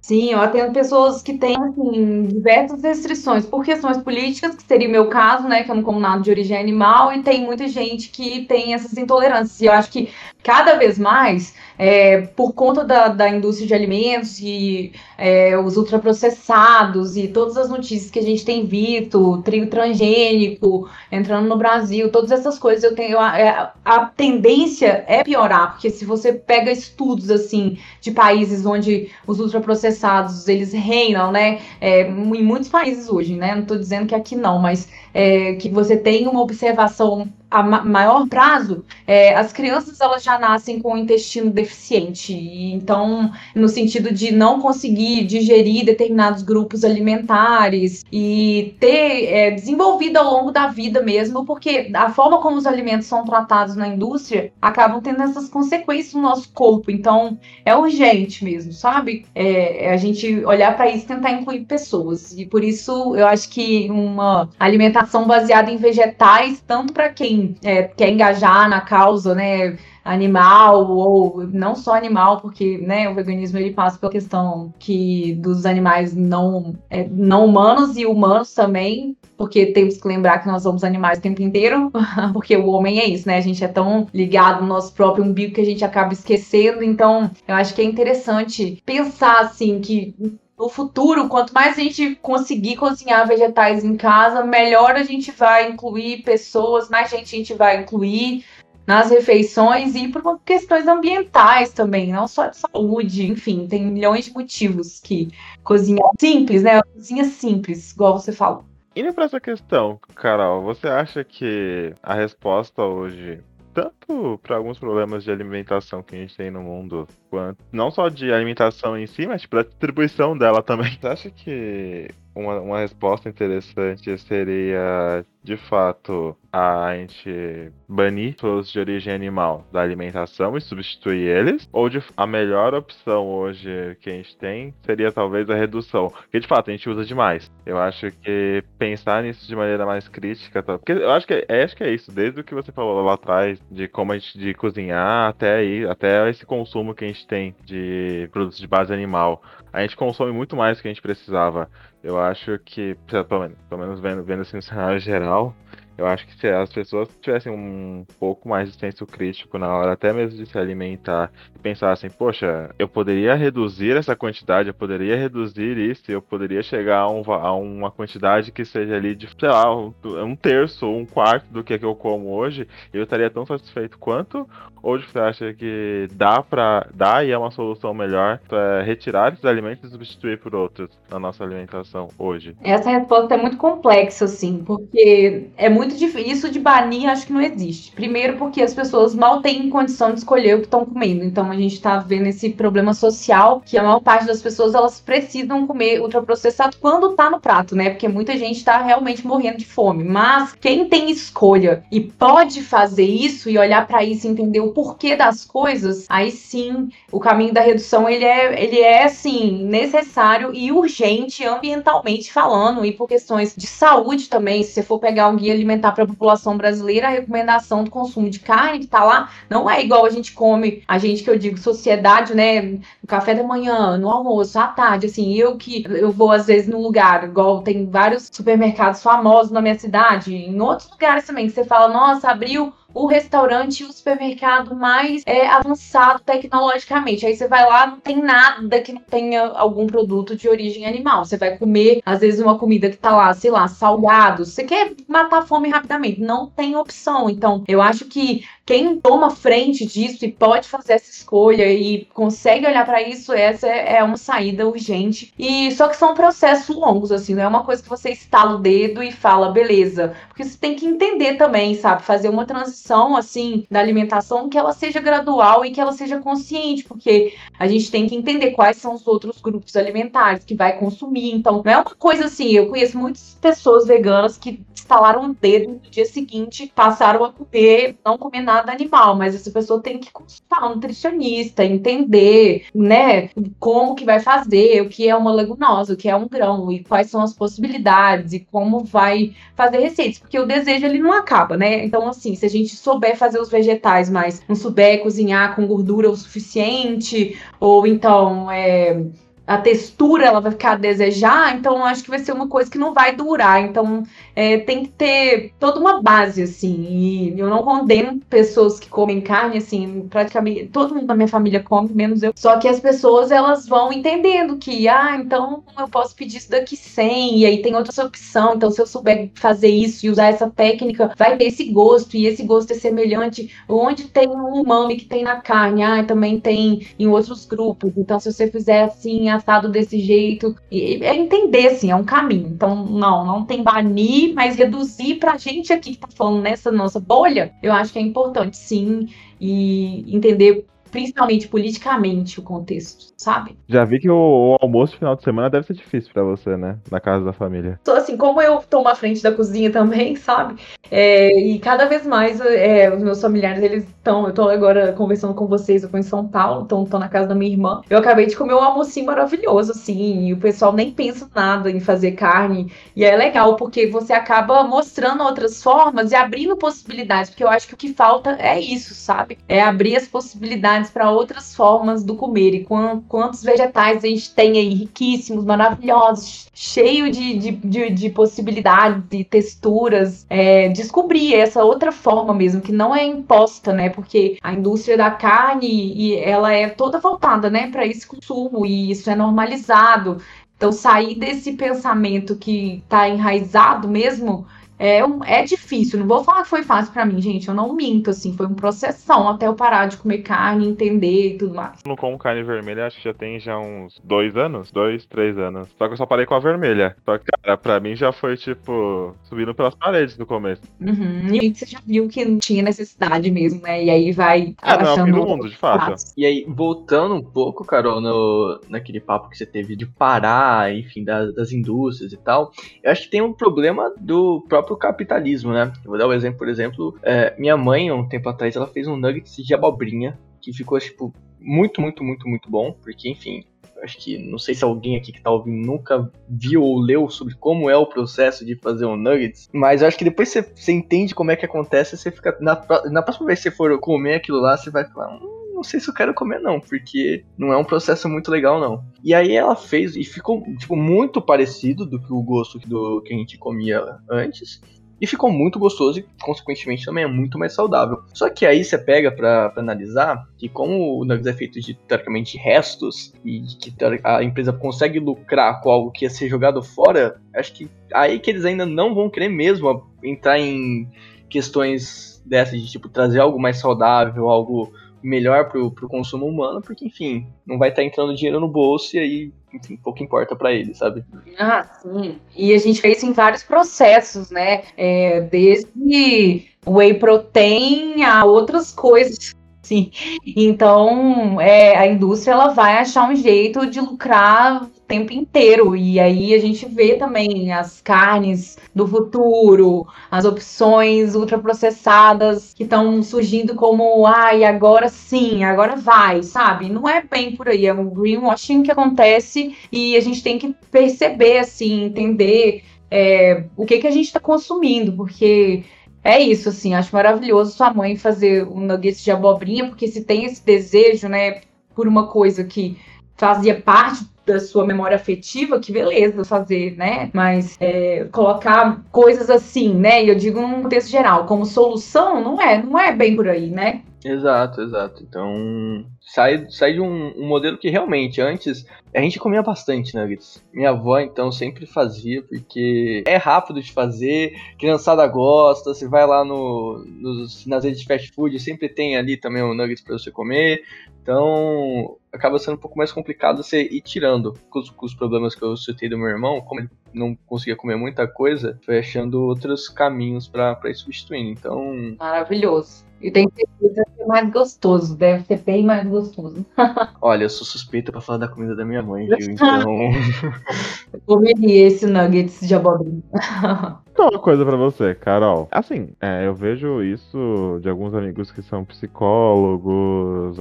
Speaker 4: Sim, eu atendo pessoas que têm assim, diversas restrições por questões políticas, que seria o meu caso, né? Que eu não como nada de origem animal, e tem muita gente que tem essas intolerâncias. E eu acho que cada vez mais, é, por conta da, da indústria de alimentos e é, os ultraprocessados e todas as notícias que a gente tem visto, trigo transgênico entrando no Brasil, todas essas coisas, eu tenho a, a tendência é piorar, porque se você pega estudos assim de países onde os ultraprocessados eles reinam, né? É, em muitos países hoje, né? Não estou dizendo que aqui não, mas é, que você tem uma observação a maior prazo, é, as crianças elas já nascem com o intestino deficiente, e, então no sentido de não conseguir digerir determinados grupos alimentares e ter é, desenvolvido ao longo da vida mesmo, porque a forma como os alimentos são tratados na indústria acabam tendo essas consequências no nosso corpo. Então é urgente mesmo, sabe? É, é a gente olhar para isso e tentar incluir pessoas. E por isso eu acho que uma alimentação baseada em vegetais, tanto para quem é, quer engajar na causa, né, animal ou não só animal, porque né, o veganismo ele passa pela questão que dos animais não, é, não humanos e humanos também, porque temos que lembrar que nós somos animais o tempo inteiro, porque o homem é isso, né? A gente é tão ligado no nosso próprio umbigo que a gente acaba esquecendo. Então, eu acho que é interessante pensar assim que no futuro, quanto mais a gente conseguir cozinhar vegetais em casa, melhor a gente vai incluir pessoas, mais gente a gente vai incluir nas refeições e por questões ambientais também, não só de saúde, enfim, tem milhões de motivos que cozinhar simples, né? Cozinha simples, igual você falou.
Speaker 1: Indo para essa questão, Carol, você acha que a resposta hoje tanto para alguns problemas de alimentação que a gente tem no mundo, quanto não só de alimentação em si, mas para tipo, distribuição dela também. Você acha que uma, uma resposta interessante seria, de fato, a gente banir produtos de origem animal da alimentação e substituir eles? Ou de, a melhor opção hoje que a gente tem seria talvez a redução? Porque de fato a gente usa demais. Eu acho que pensar nisso de maneira mais crítica, tá? porque eu acho que é, acho que é isso, desde o que você falou lá atrás, de como a gente de cozinhar até aí, até esse consumo que a gente tem de produtos de base animal. A gente consome muito mais do que a gente precisava. Eu acho que, pelo menos, vendo, vendo assim no cenário geral, Eu acho que se as pessoas tivessem um pouco mais de senso crítico na hora, até mesmo de se alimentar, pensassem, poxa, eu poderia reduzir essa quantidade, eu poderia reduzir isso, eu poderia chegar a, um, a uma quantidade que seja ali de, sei lá, um, terço ou um quarto do que, é que eu como hoje, eu estaria tão satisfeito quanto? Ou você acha que dá para dar e é uma solução melhor retirar esses alimentos e substituir por outros na nossa alimentação hoje?
Speaker 4: Essa resposta é muito complexa, assim, porque é muito difícil. Isso de banir acho que não existe. Primeiro, porque as pessoas mal têm condição de escolher o que estão comendo. Então a gente está vendo esse problema social que a maior parte das pessoas elas precisam comer ultraprocessado quando está no prato, né? Porque muita gente está realmente morrendo de fome. Mas quem tem escolha e pode fazer isso e olhar para isso e entender o porquê das coisas, aí sim o caminho da redução ele é, ele é assim, necessário e urgente ambientalmente falando e por questões de saúde também. Se você for pegar um guia alimentar para a população brasileira, a recomendação do consumo de carne que tá lá não é igual a gente come, a gente que eu digo sociedade, né, no café da manhã, no almoço, à tarde, assim, eu que eu vou às vezes num lugar, igual tem vários supermercados famosos na minha cidade, em outros lugares também, que você fala, nossa, abriu o restaurante e o supermercado mais é, avançado tecnologicamente. Aí você vai lá, não tem nada que não tenha algum produto de origem animal. Você vai comer, às vezes, uma comida que tá lá, sei lá, salgado. Você quer matar a fome rapidamente. Não tem opção. Então, eu acho que quem toma frente disso e pode fazer essa escolha e consegue olhar para isso, essa é uma saída urgente. E só que são processos longos, assim, não é uma coisa que você estala o dedo e fala, beleza. Porque você tem que entender também, sabe? Fazer uma transição, assim, da alimentação que ela seja gradual e que ela seja consciente, porque a gente tem que entender quais são os outros grupos alimentares que vai consumir. Então, não é uma coisa assim, eu conheço muitas pessoas veganas que instalaram o dedo no dia seguinte, passaram a comer, não comer nada animal, mas essa pessoa tem que consultar um nutricionista, entender, né, como que vai fazer, o que é uma leguminosa, o que é um grão e quais são as possibilidades e como vai fazer receitas, porque o desejo ele não acaba, né? Então assim, se a gente souber fazer os vegetais, mas não souber cozinhar com gordura o suficiente, ou então é, a textura ela vai ficar a desejar, então acho que vai ser uma coisa que não vai durar. Então é, tem que ter toda uma base, assim. E eu não condeno pessoas que comem carne, assim, praticamente todo mundo da minha família come, menos eu. Só que as pessoas elas vão entendendo que, ah, então eu posso pedir isso daqui sem, e aí tem outra opção. Então, se eu souber fazer isso e usar essa técnica, vai ter esse gosto, e esse gosto é semelhante. Onde tem um umami que tem na carne, ah, também tem em outros grupos. Então, se você fizer assim, assado desse jeito. É entender, assim, é um caminho. Então, não, não tem banir, mas reduzir pra gente aqui que tá falando nessa nossa bolha, eu acho que é importante, sim, e entender principalmente politicamente o contexto, sabe?
Speaker 1: Já vi que o, o almoço final de semana deve ser difícil para você, né? Na casa da família.
Speaker 4: Então, assim, como eu tomo a frente da cozinha também, sabe? É, e cada vez mais é, os meus familiares, eles estão. Eu tô agora conversando com vocês, eu tô em São Paulo, então tô na casa da minha irmã. Eu acabei de comer um almocinho maravilhoso, assim, e o pessoal nem pensa nada em fazer carne. E é legal, porque você acaba mostrando outras formas e abrindo possibilidades, porque eu acho que o que falta é isso, sabe? É abrir as possibilidades para outras formas do comer. E quantos vegetais a gente tem aí, riquíssimos, maravilhosos, cheio de, de, de, de possibilidades e texturas. É, descobrir essa outra forma mesmo, que não é imposta, né? Porque a indústria da carne, e ela é toda voltada, né, para esse consumo, e isso é normalizado. Então, sair desse pensamento que está enraizado mesmo é, um, é difícil, não vou falar que foi fácil para mim, gente. Eu não minto, assim, foi um processão até eu parar de comer carne, entender e tudo mais.
Speaker 1: Não como carne vermelha, acho que já tem já uns dois anos, dois, três anos. Só que eu só parei com a vermelha. Só que, cara, pra mim já foi, tipo, subindo pelas paredes no começo.
Speaker 4: Uhum. E você já viu que não tinha necessidade mesmo, né? E aí vai.
Speaker 1: Ah, não, é o fim do mundo, de fato.
Speaker 2: E aí, voltando um pouco, Carol, no, naquele papo que você teve de parar, enfim, das, das indústrias e tal, eu acho que tem um problema do próprio próprio capitalismo, né? Eu vou dar um exemplo, por exemplo, é, minha mãe, um tempo atrás, ela fez um nuggets de abobrinha, que ficou, tipo, muito, muito, muito, muito bom, porque, enfim, acho que não sei se alguém aqui que tá ouvindo nunca viu ou leu sobre como é o processo de fazer um nuggets, mas acho que depois você, você entende como é que acontece, você fica na, na próxima vez que você for comer aquilo lá, você vai falar, hum, não sei se eu quero comer não, porque não é um processo muito legal não. E aí ela fez e ficou tipo muito parecido do que o gosto do que a gente comia antes. e ficou muito gostoso e, consequentemente, também é muito mais saudável. Só que aí você pega para analisar que como o nuggets é feito de, teoricamente, restos e que a empresa consegue lucrar com algo que ia ser jogado fora, acho que aí que eles ainda não vão querer mesmo entrar em questões dessas de, tipo, trazer algo mais saudável, algo melhor pro, pro consumo humano, porque, enfim, não vai estar tá entrando dinheiro no bolso e aí, enfim, pouco importa para ele, sabe?
Speaker 4: Ah, sim. E a gente fez isso em vários processos, né? É, desde whey protein a outras coisas. Sim. Então, é, a indústria ela vai achar um jeito de lucrar tempo inteiro. E aí a gente vê também as carnes do futuro, as opções ultraprocessadas que estão surgindo como, ai, agora sim, agora vai, sabe? Não é bem por aí, é um greenwashing que acontece e a gente tem que perceber, assim, entender é, o que, que a gente está consumindo, porque é isso, assim, acho maravilhoso sua mãe fazer um nuggets de abobrinha, porque se tem esse desejo, né, por uma coisa que fazia parte da sua memória afetiva, que beleza fazer, né? Mas é, colocar coisas assim, né? E eu digo num contexto geral, como solução, não é, não é bem por aí, né?
Speaker 2: Exato, exato. Então, sai, sai de um, um, modelo que realmente antes a gente comia bastante nuggets. Minha avó então sempre fazia porque é rápido de fazer, criançada gosta, você vai lá no, nos, nas redes de fast food, sempre tem ali também um nuggets para você comer. Então, acaba sendo um pouco mais complicado você ir tirando com os, com os problemas que eu citei do meu irmão, como ele não conseguia comer muita coisa, foi achando outros caminhos para ir substituindo. Então,
Speaker 4: maravilhoso. E tem certeza que é mais gostoso, deve ser bem mais gostoso.
Speaker 2: Olha, eu sou suspeita pra falar da comida da minha mãe, viu? Então.
Speaker 4: eu comeria esse nuggets de abobrinha.
Speaker 1: Então, uma coisa para você, Carol. Assim, é, eu vejo isso de alguns amigos que são psicólogos,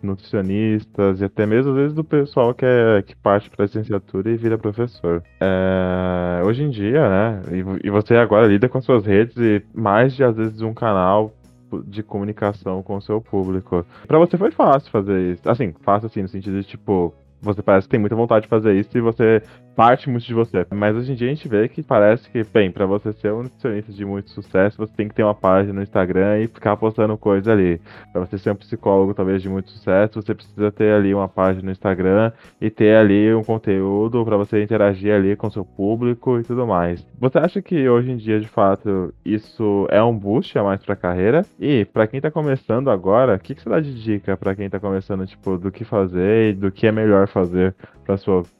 Speaker 1: nutricionistas e até mesmo às vezes do pessoal que, é, que parte para licenciatura e vira professor. É, hoje em dia, né? E, e você agora lida com as suas redes e mais de às vezes um canal de comunicação com o seu público. Para você foi fácil fazer isso. Assim, fácil assim, no sentido de, tipo, você parece que tem muita vontade de fazer isso e você parte muito de você. Mas hoje em dia a gente vê que parece que, bem, para você ser um nutricionista de muito sucesso, você tem que ter uma página no Instagram e ficar postando coisa ali. Para você ser um psicólogo talvez de muito sucesso, você precisa ter ali uma página no Instagram e ter ali um conteúdo para você interagir ali com seu público e tudo mais. Você acha que hoje em dia, de fato, isso é um boost a mais para a carreira? E para quem tá começando agora, o que, que você dá de dica para quem tá começando, tipo, do que fazer e do que é melhor fazer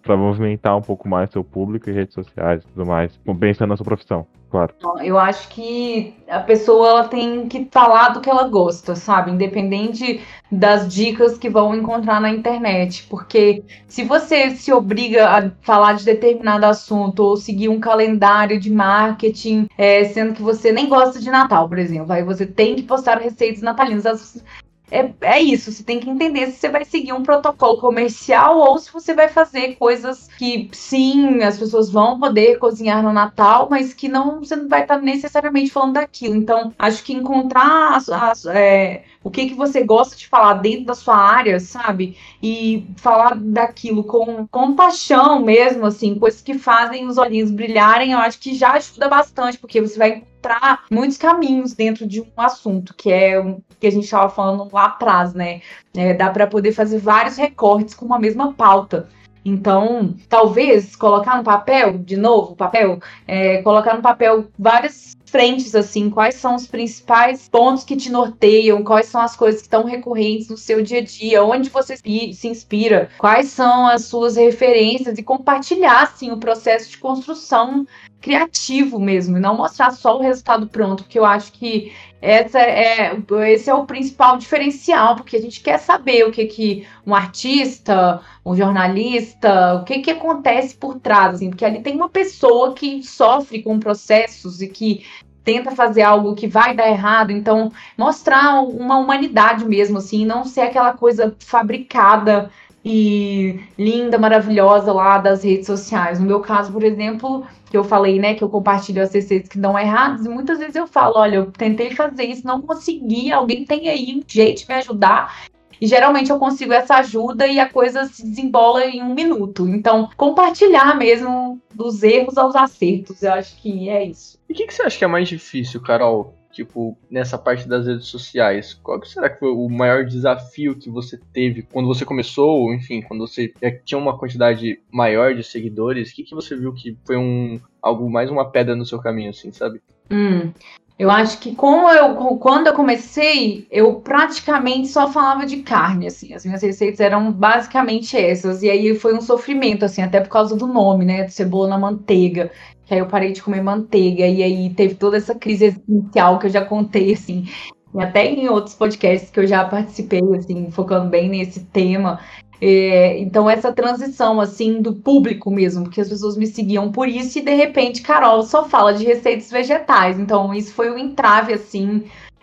Speaker 1: para movimentar um pouco mais seu público e redes sociais e tudo mais, pensando na sua profissão, claro.
Speaker 4: Eu acho que a pessoa ela tem que falar do que ela gosta, sabe? Independente das dicas que vão encontrar na internet, porque se você se obriga a falar de determinado assunto ou seguir um calendário de marketing, é, sendo que você nem gosta de Natal, por exemplo, aí você tem que postar receitas natalinas é, é isso, você tem que entender se você vai seguir um protocolo comercial ou se você vai fazer coisas que, sim, as pessoas vão poder cozinhar no Natal, mas que não você não vai estar necessariamente falando daquilo. Então, acho que encontrar as, as, é, o que, que você gosta de falar dentro da sua área, sabe? E falar daquilo com, com paixão mesmo, assim, coisas que fazem os olhinhos brilharem, eu acho que já ajuda bastante, porque você vai encontrar muitos caminhos dentro de um assunto, que é que a gente estava falando lá atrás, né? É, dá para poder fazer vários recortes com uma mesma pauta. Então, talvez colocar no papel, de novo, papel, é, colocar no papel várias frentes, assim, quais são os principais pontos que te norteiam, quais são as coisas que estão recorrentes no seu dia a dia, onde você se inspira, quais são as suas referências e compartilhar, assim, o processo de construção criativo mesmo, e não mostrar só o resultado pronto, porque eu acho que essa é, esse é o principal diferencial, porque a gente quer saber o que, que um artista, um jornalista, o que, que acontece por trás, assim, porque ali tem uma pessoa que sofre com processos e que tenta fazer algo que vai dar errado, então mostrar uma humanidade mesmo, assim, não ser aquela coisa fabricada e linda, maravilhosa lá das redes sociais. No meu caso, por exemplo, que eu falei, né, que eu compartilho as receitas que dão errados, e muitas vezes eu falo, olha, eu tentei fazer isso, não consegui, alguém tem aí um jeito de me ajudar. e geralmente eu consigo essa ajuda e a coisa se desembola em um minuto. Então, compartilhar mesmo dos erros aos acertos, eu acho que é isso.
Speaker 2: E o que, que você acha que é mais difícil, Carol? Tipo, nessa parte das redes sociais, qual será que foi o maior desafio que você teve quando você começou, enfim, quando você tinha uma quantidade maior de seguidores? O que, que você viu que foi um algo mais uma pedra no seu caminho, assim, sabe?
Speaker 4: Hum, eu acho que como eu, quando eu comecei, eu praticamente só falava de carne, assim. As minhas receitas eram basicamente essas. E aí foi um sofrimento, assim, até por causa do nome, né? Cebola na manteiga. Que aí eu parei de comer manteiga. E aí teve toda essa crise existencial que eu já contei, assim. E até em outros podcasts que eu já participei, assim, focando bem nesse tema. É, então, essa transição, assim, do público mesmo, porque as pessoas me seguiam por isso e, de repente, Carol só fala de receitas vegetais. Então, isso foi um entrave, assim,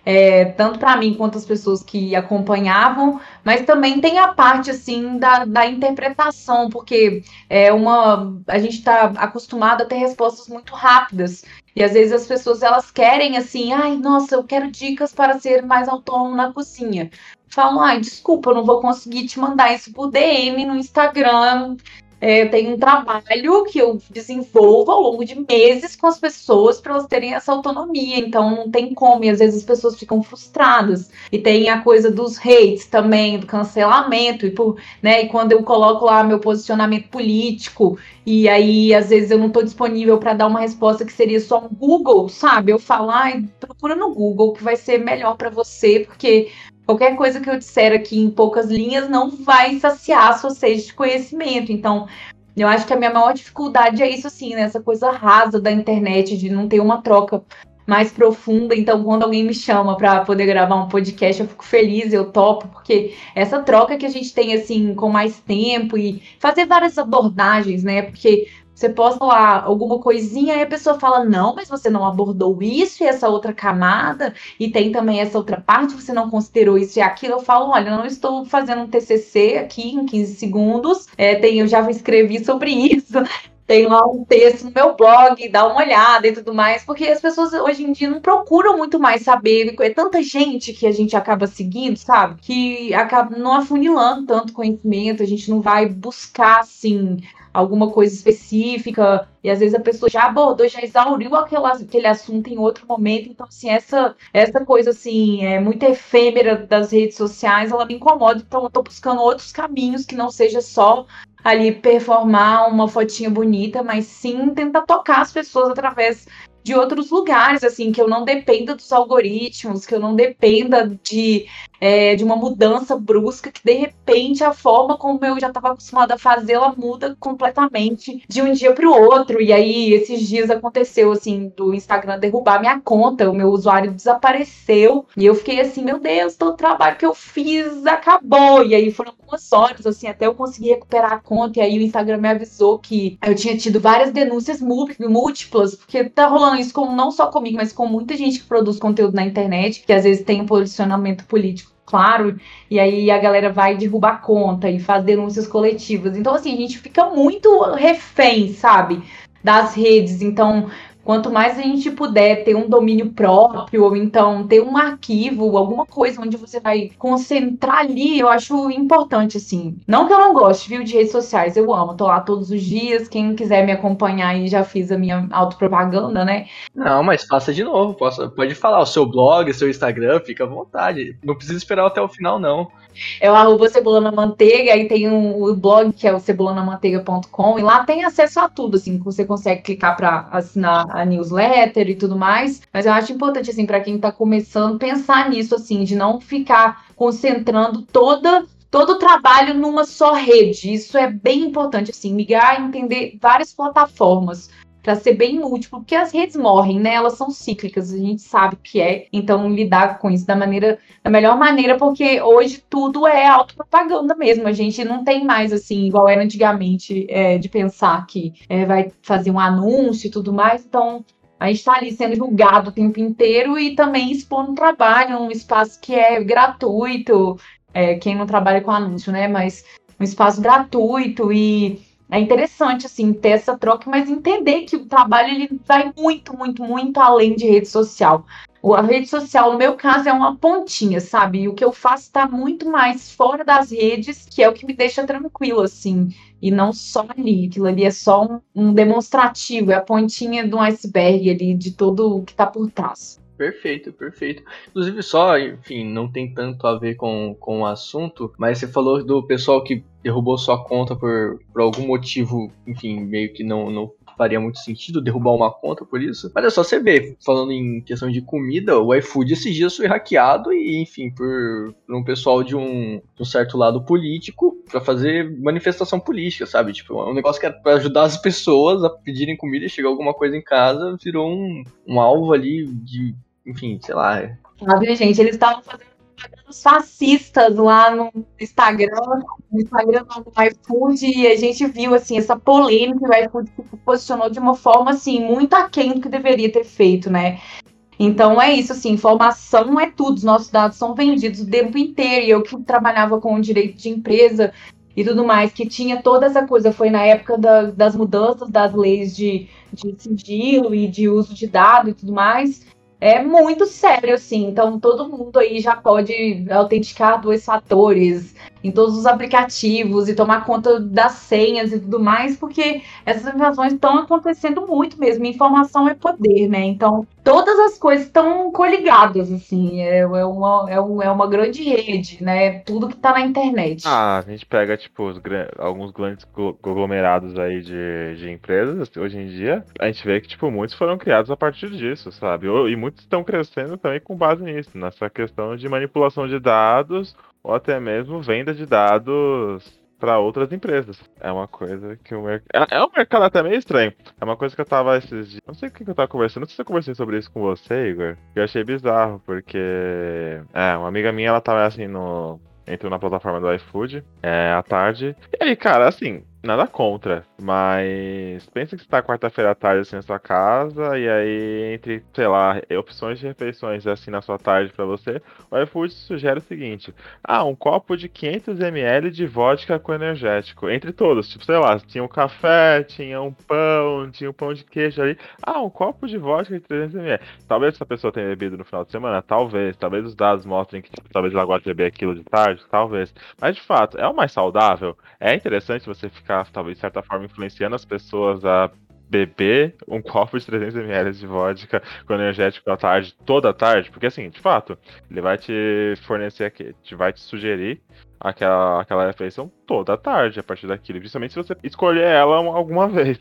Speaker 4: é, tanto para mim quanto as pessoas que acompanhavam, mas também tem a parte assim da, da interpretação, porque é uma a gente está acostumado a ter respostas muito rápidas e às vezes as pessoas elas querem assim, ai nossa, eu quero dicas para ser mais autônomo na cozinha. Falam, ai desculpa, eu não vou conseguir te mandar isso por DM no Instagram é, eu tenho um trabalho que eu desenvolvo ao longo de meses com as pessoas para elas terem essa autonomia. Então não tem como, e às vezes as pessoas ficam frustradas. E tem a coisa dos hates também, do cancelamento, e, por, né, e quando eu coloco lá meu posicionamento político, e aí às vezes eu não estou disponível para dar uma resposta que seria só um Google, sabe? Eu falo, ai, procura no Google que vai ser melhor para você, porque qualquer coisa que eu disser aqui em poucas linhas não vai saciar a sua sede de conhecimento. Então, eu acho que a minha maior dificuldade é isso, assim, né? Essa coisa rasa da internet, de não ter uma troca mais profunda. Então, quando alguém me chama para poder gravar um podcast, eu fico feliz, eu topo, porque essa troca que a gente tem, assim, com mais tempo e fazer várias abordagens, né? Porque você posta lá alguma coisinha e a pessoa fala: Não, mas você não abordou isso e essa outra camada, e tem também essa outra parte, você não considerou isso e aquilo. Eu falo: Olha, eu não estou fazendo um TCC aqui em 15 segundos, é, tem, eu já escrevi sobre isso. Tem lá um texto no meu blog, dá uma olhada e tudo mais, porque as pessoas hoje em dia não procuram muito mais saber. É tanta gente que a gente acaba seguindo, sabe? Que acaba não afunilando tanto conhecimento, a gente não vai buscar, assim, alguma coisa específica, e às vezes a pessoa já abordou, já exauriu aquele, aquele assunto em outro momento. Então, assim, essa, essa coisa, assim, é muito efêmera das redes sociais, ela me incomoda. Então, eu tô buscando outros caminhos que não seja só ali performar uma fotinha bonita, mas sim tentar tocar as pessoas através de outros lugares, assim, que eu não dependa dos algoritmos, que eu não dependa de, é, de uma mudança brusca, que de repente a forma como eu já estava acostumada a fazer, ela muda completamente de um dia para o outro. E aí, esses dias aconteceu, assim, do Instagram derrubar minha conta, o meu usuário desapareceu, e eu fiquei assim, meu Deus, todo o trabalho que eu fiz acabou. E aí foram algumas horas, assim, até eu conseguir recuperar a conta, e aí o Instagram me avisou que eu tinha tido várias denúncias múltiplas, porque tá rolando isso com, não só comigo, mas com muita gente que produz conteúdo na internet, que às vezes tem um posicionamento político claro, e aí a galera vai derrubar conta e faz denúncias coletivas. Então, assim, a gente fica muito refém, sabe? Das redes. Então, Quanto mais a gente puder ter um domínio próprio, ou então ter um arquivo, alguma coisa onde você vai concentrar ali, eu acho importante, assim. Não que eu não goste, viu, de redes sociais, eu amo, tô lá todos os dias. Quem quiser me acompanhar aí, já fiz a minha autopropaganda, né?
Speaker 2: Não, mas faça de novo, pode falar o seu blog, seu Instagram, fica à vontade. Não precisa esperar até o final, não
Speaker 4: é o arroba Cebolana Manteiga, aí tem um, o blog que é o cebolanamanteiga.com, e lá tem acesso a tudo, assim, você consegue clicar para assinar a newsletter e tudo mais. Mas eu acho importante, assim, para quem está começando, pensar nisso, assim, de não ficar concentrando toda todo o trabalho numa só rede. Isso é bem importante, assim, migrar, entender várias plataformas para ser bem múltiplo, porque as redes morrem, né? Elas são cíclicas, a gente sabe que é. Então, lidar com isso da maneira, da melhor maneira, porque hoje tudo é autopropaganda mesmo. A gente não tem mais, assim, igual era antigamente, é, de pensar que é, vai fazer um anúncio e tudo mais. Então, a gente está ali sendo julgado o tempo inteiro e também expondo trabalho, um espaço que é gratuito. É, quem não trabalha com anúncio, né? Mas um espaço gratuito e é interessante, assim, ter essa troca, mas entender que o trabalho ele vai muito, muito, muito além de rede social. A rede social, no meu caso, é uma pontinha, sabe? E o que eu faço está muito mais fora das redes, que é o que me deixa tranquilo, assim. E não só ali. Aquilo ali é só um, um demonstrativo, é a pontinha do iceberg ali de todo o que está por trás.
Speaker 2: Perfeito, perfeito. Inclusive, só, enfim, não tem tanto a ver com, com o assunto, mas você falou do pessoal que derrubou sua conta por, por algum motivo, enfim, meio que não, não faria muito sentido derrubar uma conta por isso. Mas é só você ver, falando em questão de comida, o iFood esses dias foi hackeado e, enfim, por, por um pessoal de um, de um certo lado político para fazer manifestação política, sabe? Tipo, é um negócio que era pra ajudar as pessoas a pedirem comida e chegar alguma coisa em casa, virou um, um alvo ali de enfim, sei lá.
Speaker 4: Sabe, gente, eles estavam fazendo os fascistas lá no Instagram, no Instagram do iFood, e a gente viu, assim, essa polêmica, o iFood se posicionou de uma forma, assim, muito aquém do que deveria ter feito, né? Então é isso, assim, informação é tudo, os nossos dados são vendidos o tempo inteiro, e eu que trabalhava com direito de empresa e tudo mais, que tinha toda essa coisa, foi na época da, das mudanças das leis de, de sigilo e de uso de dados e tudo mais, é muito sério, assim. Então, todo mundo aí já pode autenticar dois fatores em todos os aplicativos e tomar conta das senhas e tudo mais, porque essas invasões estão acontecendo muito mesmo. Informação é poder, né? Então, todas as coisas estão coligadas, assim. É, é, uma, é, um, é uma grande rede, né? Tudo que está na internet.
Speaker 1: Ah, a gente pega, tipo, os, alguns grandes conglomerados aí de, de empresas hoje em dia. A gente vê que, tipo, muitos foram criados a partir disso, sabe? E muitos estão crescendo também com base nisso, nessa questão de manipulação de dados ou até mesmo venda de dados para outras empresas. É uma coisa que o mercado. É, é um mercado até meio estranho. É uma coisa que eu tava esses dias. Não sei o que eu tava conversando. Não sei se eu conversei sobre isso com você, Igor. Eu achei bizarro, porque. É, uma amiga minha, ela tava assim no. Entrou na plataforma do iFood é, à tarde. E aí, cara, assim, nada contra, mas pensa que você tá quarta-feira à tarde assim na sua casa e aí entre, sei lá, opções de refeições assim na sua tarde para você, o iFood sugere o seguinte: ah, um copo de 500 ml de vodka com energético, entre todos, tipo, sei lá, tinha um café, tinha um pão, tinha um pão de queijo ali, ah, um copo de vodka de 300 ml. Talvez essa pessoa tenha bebido no final de semana, talvez, talvez os dados mostrem que tipo, talvez ela goste de beber aquilo de tarde, talvez. Mas de fato, é o mais saudável. É interessante você ficar ficar, talvez, de certa forma, influenciando as pessoas a beber um copo de 300ml de vodka com energético à tarde, toda a tarde, porque assim, de fato, ele vai te fornecer aqui, te vai te sugerir aquela, aquela refeição toda a tarde, a partir daquilo, principalmente se você escolher ela alguma vez.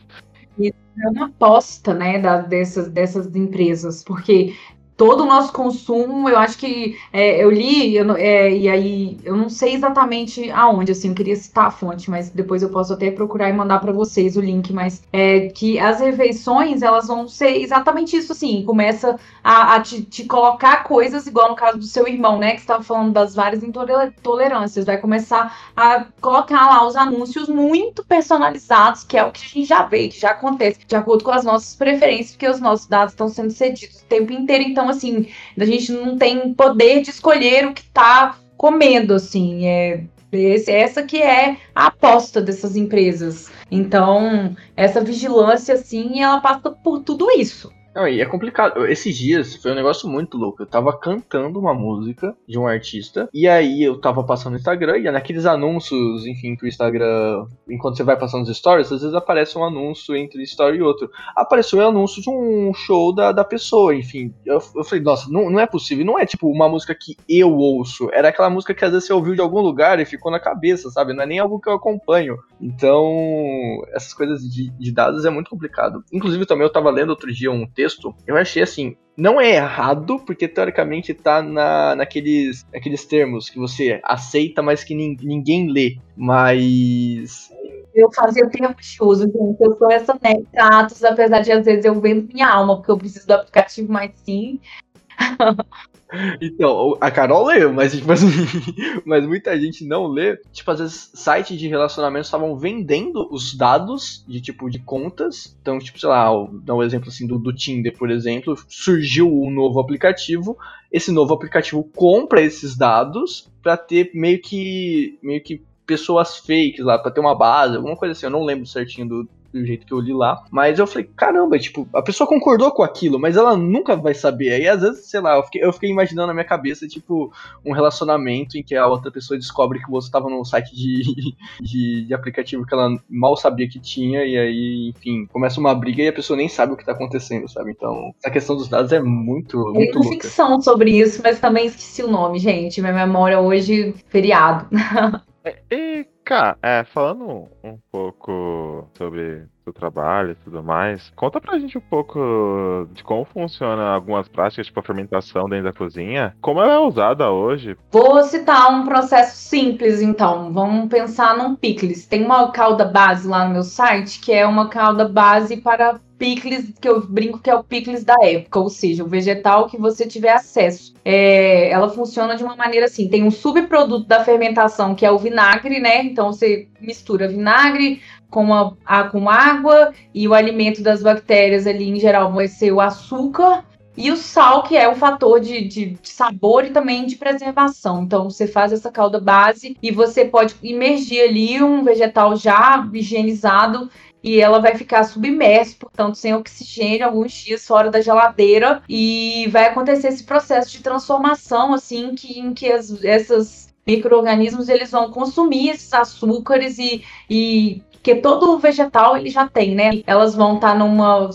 Speaker 4: Isso é uma aposta, né, da, dessas, dessas empresas, porque todo o nosso consumo, eu acho que é, eu li, eu, é, e aí eu não sei exatamente aonde, assim, eu queria citar a fonte, mas depois eu posso até procurar e mandar para vocês o link, mas é que as refeições, elas vão ser exatamente isso, assim, começa a, a te, te, colocar coisas, igual no caso do seu irmão, né, que estava falando das várias intolerâncias, vai começar a colocar lá os anúncios muito personalizados, que é o que a gente já vê, que já acontece, de acordo com as nossas preferências, porque os nossos dados estão sendo cedidos o tempo inteiro, então então, assim, a gente não tem poder de escolher o que está comendo, assim. É, esse, essa que é a aposta dessas empresas. Então, essa vigilância, assim, ela passa por tudo isso.
Speaker 2: Não, e é complicado. Esses dias foi um negócio muito louco. Eu tava cantando uma música de um artista, e aí eu tava passando no Instagram, e naqueles anúncios, enfim, que o Instagram, enquanto você vai passando os stories, às vezes aparece um anúncio entre story e outro. Apareceu um anúncio de um show da, da pessoa, enfim. Eu, eu falei, nossa, não, não é possível. Não é tipo uma música que eu ouço. Era aquela música que às vezes você ouviu de algum lugar e ficou na cabeça, sabe? Não é nem algo que eu acompanho. Então, essas coisas de, de dados é muito complicado. Inclusive, também eu tava lendo outro dia um texto texto, eu achei assim, não é errado, porque teoricamente tá na, naqueles, naqueles termos que você aceita, mas que ninguém lê. Mas.
Speaker 4: Eu fazia termos de uso, gente. Eu sou essa neta apesar de às vezes eu vendo minha alma, porque eu preciso do aplicativo, mas sim.
Speaker 2: Então, a Carol leu, mas, tipo assim, mas muita gente não lê. Tipo, às vezes sites de relacionamento estavam vendendo os dados de tipo de contas. Então, tipo, sei lá, dá um exemplo assim do, do Tinder, por exemplo, surgiu um novo aplicativo. Esse novo aplicativo compra esses dados para ter meio que meio que pessoas fakes lá para ter uma base, alguma coisa assim, eu não lembro certinho do, do jeito que eu li lá. Mas eu falei, caramba, tipo, a pessoa concordou com aquilo, mas ela nunca vai saber. Aí às vezes, sei lá, eu fiquei, eu fiquei imaginando na minha cabeça, tipo, um relacionamento em que a outra pessoa descobre que você tava no site de, de, de, aplicativo que ela mal sabia que tinha, e aí, enfim, começa uma briga e a pessoa nem sabe o que tá acontecendo, sabe? Então, essa questão dos dados é muito. muito
Speaker 4: Tem uma ficção sobre isso, mas também esqueci o nome, gente. Minha memória hoje, feriado.
Speaker 1: E, cara, é, falando um pouco sobre o trabalho e tudo mais, conta pra gente um pouco de como funciona algumas práticas, tipo a fermentação dentro da cozinha. Como ela é usada hoje?
Speaker 4: Vou citar um processo simples, então. Vamos pensar num picles. Tem uma calda base lá no meu site, que é uma calda base para picles, que eu brinco que é o picles da época, ou seja, o vegetal que você tiver acesso. É, ela funciona de uma maneira assim: tem um subproduto da fermentação que é o vinagre, né? Então você mistura vinagre com, a, a, com água e o alimento das bactérias ali em geral vai ser o açúcar. E o sal, que é um fator de, de, sabor e também de preservação. Então, você faz essa calda base e você pode imergir ali um vegetal já higienizado e ela vai ficar submersa, portanto, sem oxigênio, alguns dias fora da geladeira, e vai acontecer esse processo de transformação, assim, que, em que as, essas micro-organismos eles vão consumir esses açúcares e, e que todo vegetal ele já tem, né? Elas vão estar tá numa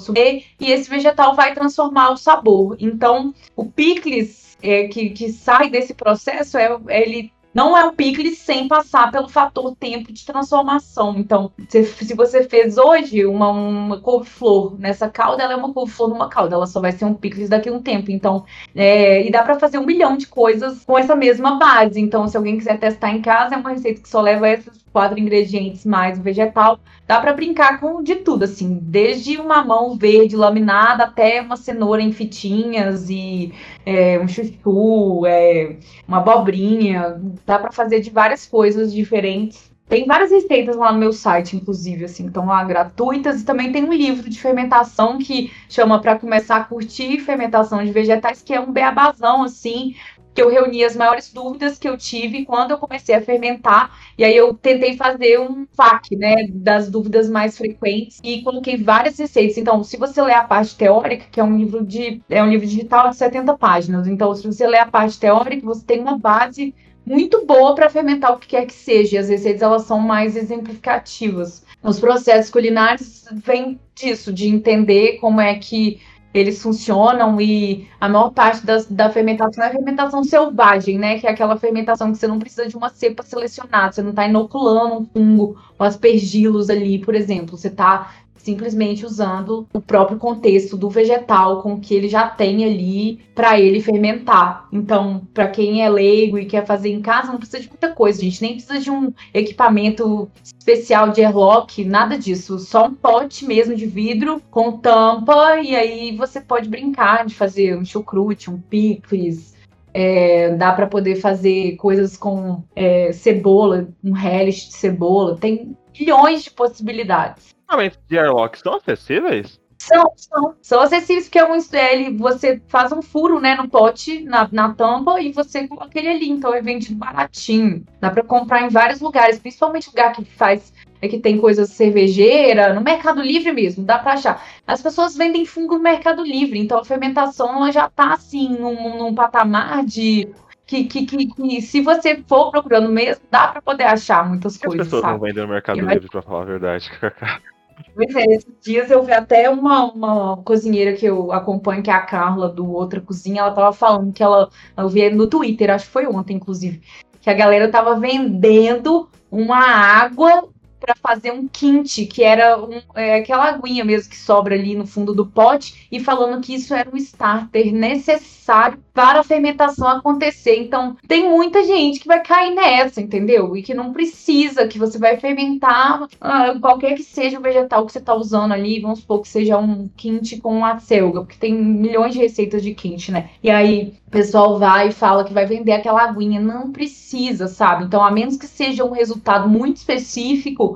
Speaker 4: e esse vegetal vai transformar o sabor. Então, o picles é, que, que sai desse processo é ele não é um picles sem passar pelo fator tempo de transformação. Então, se, se você fez hoje uma, uma couve-flor nessa calda, ela é uma couve-flor numa calda, ela só vai ser um picles daqui a um tempo. Então, é, e dá para fazer um milhão de coisas com essa mesma base. Então, se alguém quiser testar em casa, é uma receita que só leva esses quatro ingredientes mais o vegetal. Dá para brincar com de tudo, assim, desde uma mão verde laminada até uma cenoura em fitinhas e é, um chuchu, é, uma abobrinha. Dá para fazer de várias coisas diferentes. Tem várias receitas lá no meu site, inclusive, assim, estão lá gratuitas. E também tem um livro de fermentação que chama para começar a curtir fermentação de vegetais, que é um beabazão, assim, que eu reuni as maiores dúvidas que eu tive quando eu comecei a fermentar. E aí eu tentei fazer um FAQ, né, das dúvidas mais frequentes e coloquei várias receitas. Então, se você ler a parte teórica, que é um livro de é um livro digital de 70 páginas. Então, se você ler a parte teórica, você tem uma base muito boa para fermentar o que quer que seja. E as receitas elas são mais exemplificativas. Os processos culinários vêm disso, de entender como é que eles funcionam e a maior parte das, da fermentação é a fermentação selvagem, né? Que é aquela fermentação que você não precisa de uma cepa selecionada, você não está inoculando um fungo ou aspergilos ali, por exemplo. Você está simplesmente usando o próprio contexto do vegetal com que ele já tem ali para ele fermentar. Então, para quem é leigo e quer fazer em casa, não precisa de muita coisa, gente nem precisa de um equipamento especial de airlock, nada disso, só um pote mesmo de vidro com tampa e aí você pode brincar de fazer um chucrute, um picles, é, dá para poder fazer coisas com é, cebola, um relish de cebola. Tem milhões de possibilidades
Speaker 1: equipamentos de airlock são acessíveis?
Speaker 4: São, são. São acessíveis, porque é um, ele, você faz um furo né, no pote, na, na tampa, e você coloca ele ali. Então é vendido baratinho. Dá para comprar em vários lugares, principalmente lugar que faz. É que tem coisa cervejeira, no Mercado Livre mesmo, dá para achar. As pessoas vendem fungo no Mercado Livre, então a fermentação ela já tá assim num, num patamar de que, que, que, que, se você for procurando mesmo, dá para poder achar muitas coisas.
Speaker 1: As pessoas
Speaker 4: sabe?
Speaker 1: não vendem no Mercado Livre, vai... para falar a verdade.
Speaker 4: Pois é, esses dias eu vi até uma, uma cozinheira que eu acompanho, que é a Carla, do Outra Cozinha, ela tava falando que ela, eu vi no Twitter, acho que foi ontem, inclusive, que a galera tava vendendo uma água para fazer um quinte, que era um, é, aquela aguinha mesmo que sobra ali no fundo do pote, e falando que isso era um starter necessário para a fermentação acontecer. Então, tem muita gente que vai cair nessa, entendeu? E que não precisa, que você vai fermentar ah, qualquer que seja o vegetal que você está usando ali, vamos supor que seja um quinte com acelga, porque tem milhões de receitas de quinte, né? E aí, o pessoal vai e fala que vai vender aquela aguinha. Não precisa, sabe? Então, a menos que seja um resultado muito específico,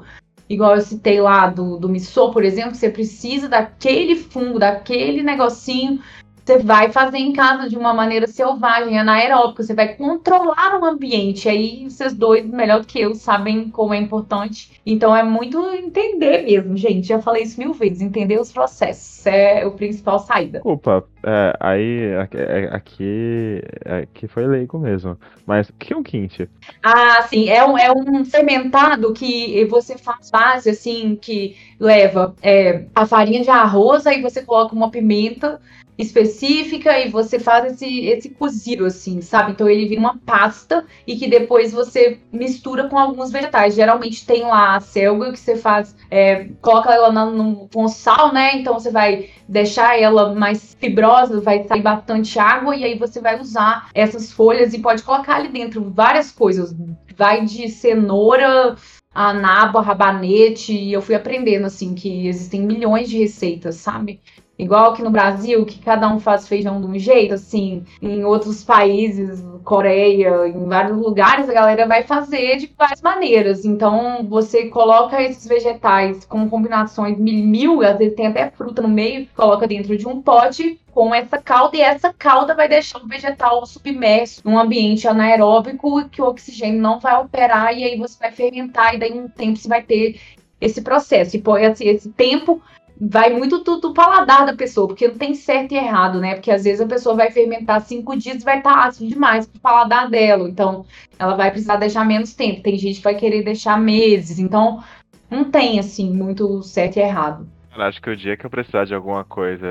Speaker 4: igual eu citei lá do, do missô, por exemplo, você precisa daquele fungo, daquele negocinho você vai fazer em casa de uma maneira selvagem, anaeróbica, você vai controlar o ambiente. Aí vocês dois, melhor do que eu, sabem como é importante. Então é muito entender mesmo, gente. Já falei isso mil vezes, entender os processos é o principal saída.
Speaker 1: Desculpa, é, aí aqui, é, aqui, aqui foi leigo mesmo. Mas o que é um quinte?
Speaker 4: Ah, sim, é um, é um fermentado que você faz base, assim, que leva é, a farinha de arroz, aí você coloca uma pimenta específica e você faz esse, esse cozido, assim, sabe? Então ele vira uma pasta e que depois você mistura com alguns vegetais. Geralmente tem lá a selga que você faz, é, coloca ela no, com sal, né? Então você vai deixar ela mais fibrosa, vai sair bastante água e aí você vai usar essas folhas e pode colocar ali dentro várias coisas. Vai de cenoura, a nabo, a rabanete, e eu fui aprendendo assim que existem milhões de receitas, sabe? Igual aqui no Brasil, que cada um faz feijão de um jeito, assim, em outros países, Coreia, em vários lugares, a galera vai fazer de várias maneiras. Então, você coloca esses vegetais com combinações mil, mil às vezes tem até fruta no meio, coloca dentro de um pote com essa calda, e essa calda vai deixar o vegetal submerso num ambiente anaeróbico que o oxigênio não vai operar, e aí você vai fermentar, e daí um tempo você vai ter esse processo. E esse, esse tempo vai muito do, do, paladar da pessoa, porque não tem certo e errado, né? Porque às vezes a pessoa vai fermentar cinco dias e vai estar tá ácido demais pro paladar dela. Então, ela vai precisar deixar menos tempo. Tem gente que vai querer deixar meses. Então, não tem, assim, muito certo e errado.
Speaker 1: Acho que o dia que eu precisar de alguma coisa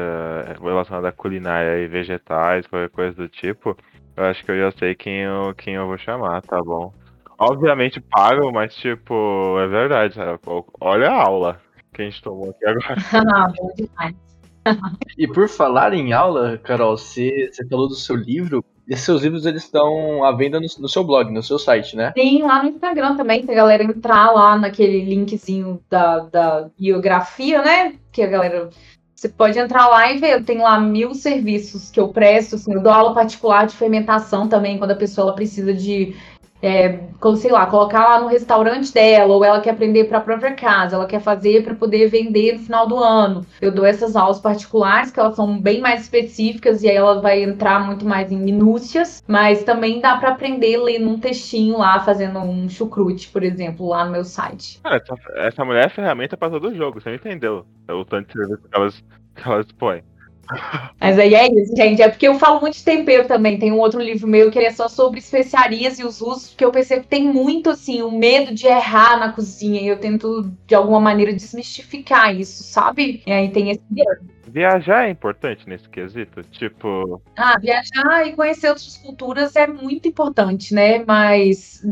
Speaker 1: relacionada a culinária e vegetais, qualquer coisa do tipo, eu acho que eu já sei quem eu, quem eu vou chamar, tá bom? Obviamente pago, mas tipo, é verdade. Olha a aula que a gente tomou aqui agora.
Speaker 4: Ah, bom demais.
Speaker 2: e por falar em aula, Carol, você, você falou do seu livro. Esses seus livros eles estão à venda no, no, seu blog, no seu site, né?
Speaker 4: Tem lá no Instagram também, se a galera entrar lá naquele linkzinho da, da biografia, né? Que a galera. Você pode entrar lá e ver. Eu tenho lá mil serviços que eu presto. Assim, eu dou aula particular de fermentação também, quando a pessoa ela precisa de é, sei lá, colocar lá no restaurante dela, ou ela quer aprender para a própria casa, ela quer fazer para poder vender no final do ano. Eu dou essas aulas particulares, que elas são bem mais específicas, e aí ela vai entrar muito mais em minúcias, mas também dá para aprender lendo um textinho lá, fazendo um chucrute, por exemplo, lá no meu site.
Speaker 1: Cara, essa, essa mulher é ferramenta para todo jogo, você entendeu? O tanto de serviço que elas, que elas.
Speaker 4: Mas aí é isso, gente. É porque eu falo muito de tempero também. Tem um outro livro meu que é só sobre especiarias e os usos, porque eu percebo que tem muito, assim, o medo de errar na cozinha. E eu tento, de alguma maneira, desmistificar isso, sabe? E aí tem esse
Speaker 1: Viajar é importante nesse quesito? Tipo.
Speaker 4: Ah, viajar e conhecer outras culturas é muito importante, né? Mas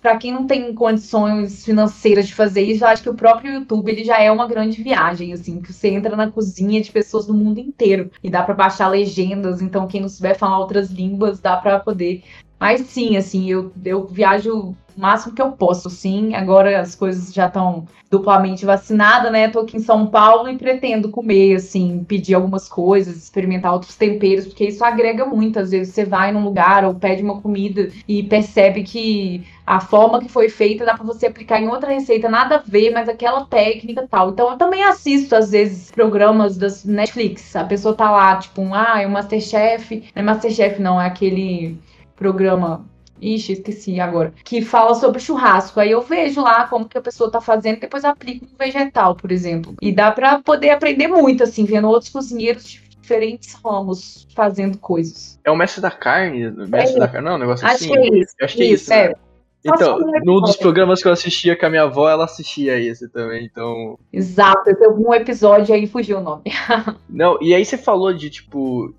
Speaker 4: pra quem não tem condições financeiras de fazer isso, eu acho que o próprio YouTube ele já é uma grande viagem, assim, que você entra na cozinha de pessoas do mundo inteiro e dá para baixar legendas, então quem não souber falar outras línguas dá para poder mas sim, assim, eu, eu viajo o máximo que eu posso, sim. Agora as coisas já estão duplamente vacinadas, né? Tô aqui em São Paulo e pretendo comer, assim, pedir algumas coisas, experimentar outros temperos, porque isso agrega muito. Às vezes você vai num lugar ou pede uma comida e percebe que a forma que foi feita dá para você aplicar em outra receita, nada a ver, mas aquela técnica tal. Então eu também assisto, às vezes, programas das Netflix. A pessoa tá lá, tipo, um, ah, é o Masterchef. Não é Masterchef, não, é aquele programa Ixi, esqueci agora. Que fala sobre churrasco. Aí eu vejo lá como que a pessoa tá fazendo e depois aplico no vegetal, por exemplo. E dá para poder aprender muito, assim, vendo outros cozinheiros de diferentes ramos fazendo coisas.
Speaker 2: É o mestre da carne? Mestre é. da carne? Não, um negócio
Speaker 4: acho
Speaker 2: assim.
Speaker 4: Que é isso.
Speaker 2: Acho que é isso. É. Né? Então, num dos programas que eu assistia com a minha avó, ela assistia esse também, então.
Speaker 4: Exato, teve um episódio aí fugiu o nome.
Speaker 2: Não, e aí você falou de, tipo,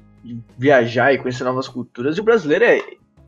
Speaker 2: viajar e conhecer novas culturas, e o brasileiro é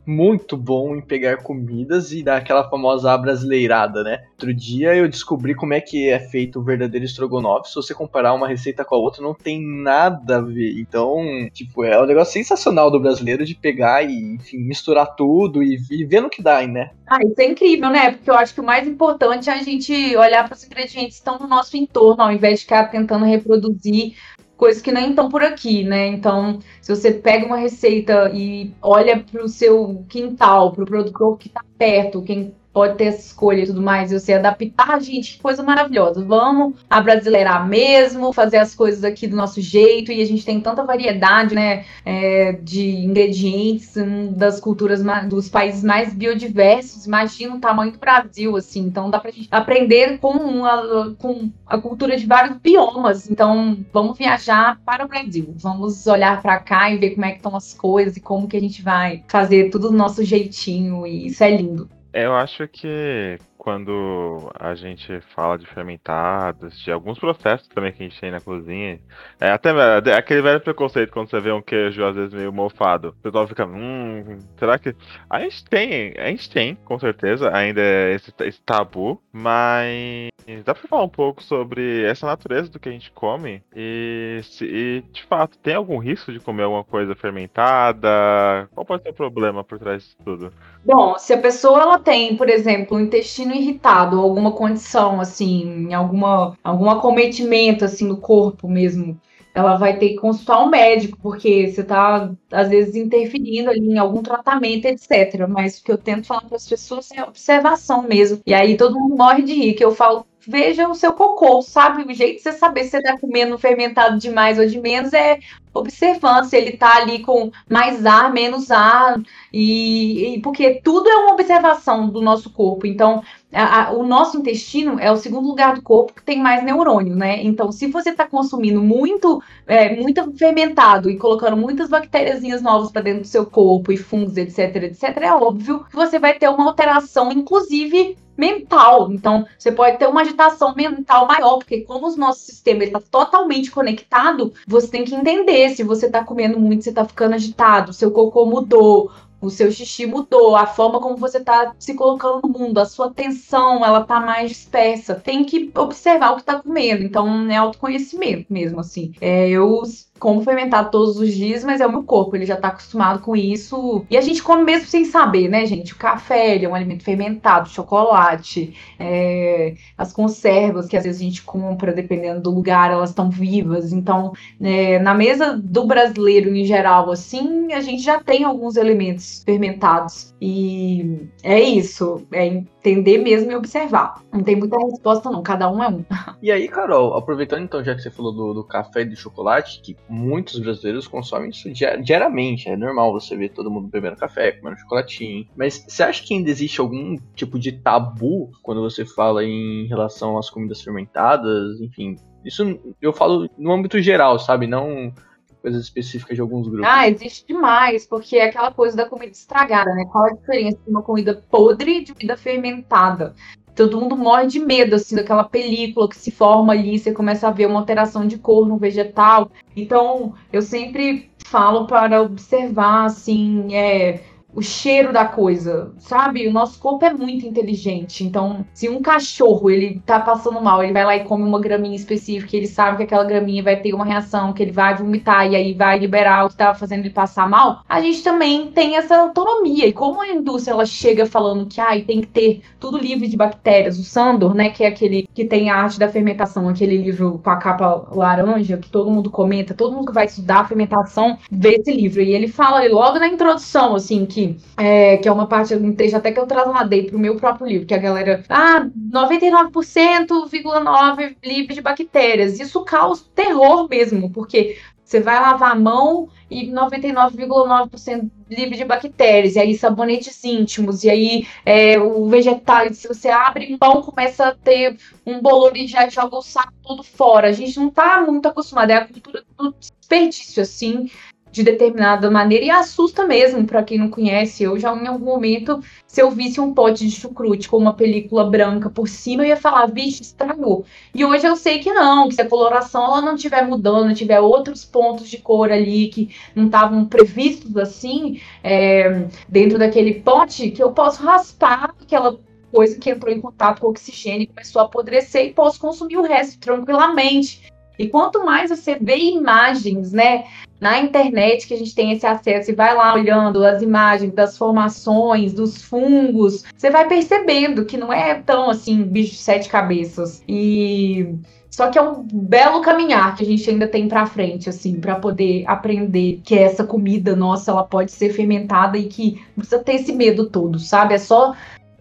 Speaker 2: muito bom em pegar comidas e dar aquela famosa brasileirada, né? Outro dia eu descobri como é que é feito o verdadeiro estrogonofe. Se você comparar uma receita com a outra, não tem nada a ver. Então, tipo, é um negócio sensacional do brasileiro de pegar e, enfim, misturar tudo e, e no que dá, né?
Speaker 4: Ah, isso é incrível, né? Porque eu acho que o mais importante é a gente olhar para os ingredientes que estão no nosso entorno, ao invés de ficar tentando reproduzir coisas que nem estão por aqui, né? Então, se você pega uma receita e olha para o seu quintal, para o produtor que está perto, quem pode ter essa escolha e tudo mais, e você adaptar, gente, que coisa maravilhosa. Vamos abrasileirar mesmo, fazer as coisas aqui do nosso jeito, e a gente tem tanta variedade, né, é, de ingredientes, das culturas, dos países mais biodiversos, imagina o tamanho do Brasil, assim, então dá pra gente aprender com, uma, com a cultura de vários biomas, então vamos viajar para o Brasil, vamos olhar para cá e ver como é que estão as coisas e como que a gente vai fazer tudo do nosso jeitinho, e isso é lindo.
Speaker 1: Eu acho que quando a gente fala de fermentados, de alguns processos também que a gente tem na cozinha, é até é aquele velho preconceito quando você vê um queijo às vezes meio mofado. O pessoal fica, hum, será que. A gente tem, a gente tem, com certeza, ainda esse, esse tabu, mas dá pra falar um pouco sobre essa natureza do que a gente come e, se, e de fato, tem algum risco de comer alguma coisa fermentada? Qual pode ser o problema por trás disso tudo?
Speaker 4: Bom, se a pessoa ela tem, por exemplo, um intestino irritado, alguma condição assim, alguma algum acometimento assim no corpo mesmo, ela vai ter que consultar um médico, porque você está às vezes interferindo ali em algum tratamento, etc. Mas o que eu tento falar para as pessoas é observação mesmo. E aí todo mundo morre de rir, que eu falo veja o seu cocô, sabe? O jeito de você saber se você tá comendo fermentado de mais ou de menos é observando se ele tá ali com mais ar, menos ar, e, e porque tudo é uma observação do nosso corpo. Então, a, a, o nosso intestino é o segundo lugar do corpo que tem mais neurônio, né? Então, se você está consumindo muito, é, muito fermentado e colocando muitas bactérias novas para dentro do seu corpo e fungos, etc, etc, é óbvio que você vai ter uma alteração, inclusive mental. Então, você pode ter uma agitação mental maior, porque como o nosso sistema está totalmente conectado, você tem que entender se você está comendo muito, você está ficando agitado, seu cocô mudou, o seu xixi mudou, a forma como você está se colocando no mundo, a sua atenção, ela tá mais dispersa. Tem que observar o que está comendo. Então, é autoconhecimento mesmo, assim. É, eu como fermentado todos os dias, mas é o meu corpo, ele já tá acostumado com isso. E a gente come mesmo sem saber, né, gente? O café, ele é um alimento fermentado, chocolate, é, as conservas que às vezes a gente compra, dependendo do lugar, elas estão vivas. Então, é, na mesa do brasileiro em geral, assim, a gente já tem alguns elementos fermentados. E é isso, é entender mesmo e observar. Não tem muita resposta, não, cada um é um.
Speaker 2: E aí, Carol, aproveitando então, já que você falou do, do café e do chocolate, que muitos brasileiros consomem isso diariamente, é normal você ver todo mundo bebendo café, comendo chocolatinho. Mas você acha que ainda existe algum tipo de tabu quando você fala em relação às comidas fermentadas? Enfim, isso eu falo no âmbito geral, sabe? Não coisas específicas de alguns grupos.
Speaker 4: Ah, existe demais, porque é aquela coisa da comida estragada, né? Qual a diferença de uma comida podre e de comida fermentada? Todo mundo morre de medo, assim, daquela película que se forma ali, você começa a ver uma alteração de cor no vegetal. Então, eu sempre falo para observar, assim, é, o cheiro da coisa, sabe? O nosso corpo é muito inteligente. Então, se um cachorro ele tá passando mal, ele vai lá e come uma graminha específica, ele sabe que aquela graminha vai ter uma reação, que ele vai vomitar e aí vai liberar o que tava fazendo ele passar mal, a gente também tem essa autonomia. E como a indústria ela chega falando que ah, tem que ter tudo livre de bactérias, o Sandor, né, que é aquele que tem a arte da fermentação, aquele livro com a capa laranja que todo mundo comenta, todo mundo que vai estudar a fermentação vê esse livro e ele fala logo na introdução assim que é, que é uma parte um trecho até que eu trasladei para o meu próprio livro, que a galera, ah, 99,9% livre de bactérias. Isso causa terror mesmo, porque você vai lavar a mão e 99,9% livre de bactérias, e aí sabonetes íntimos, e aí é, o vegetal, se você abre pão, começa a ter um bolor e já joga o saco todo fora. A gente não está muito acostumado, é a cultura do desperdício, assim, de determinada maneira e assusta mesmo para quem não conhece. Eu já em algum momento, se eu visse um pote de chucrute com uma película branca por cima, eu ia falar, vixe, estragou. E hoje eu sei que não, que se a coloração ela não estiver mudando, tiver outros pontos de cor ali que não estavam previstos assim, é, dentro daquele pote, que eu posso raspar aquela coisa que entrou em contato com o oxigênio e começou a apodrecer e posso consumir o resto tranquilamente. E quanto mais você vê imagens, né, na internet que a gente tem esse acesso e vai lá olhando as imagens das formações, dos fungos, você vai percebendo que não é tão assim, bicho de sete cabeças. E só que é um belo caminhar que a gente ainda tem para frente, assim, para poder aprender que essa comida nossa ela pode ser fermentada e que não precisa ter esse medo todo, sabe? É só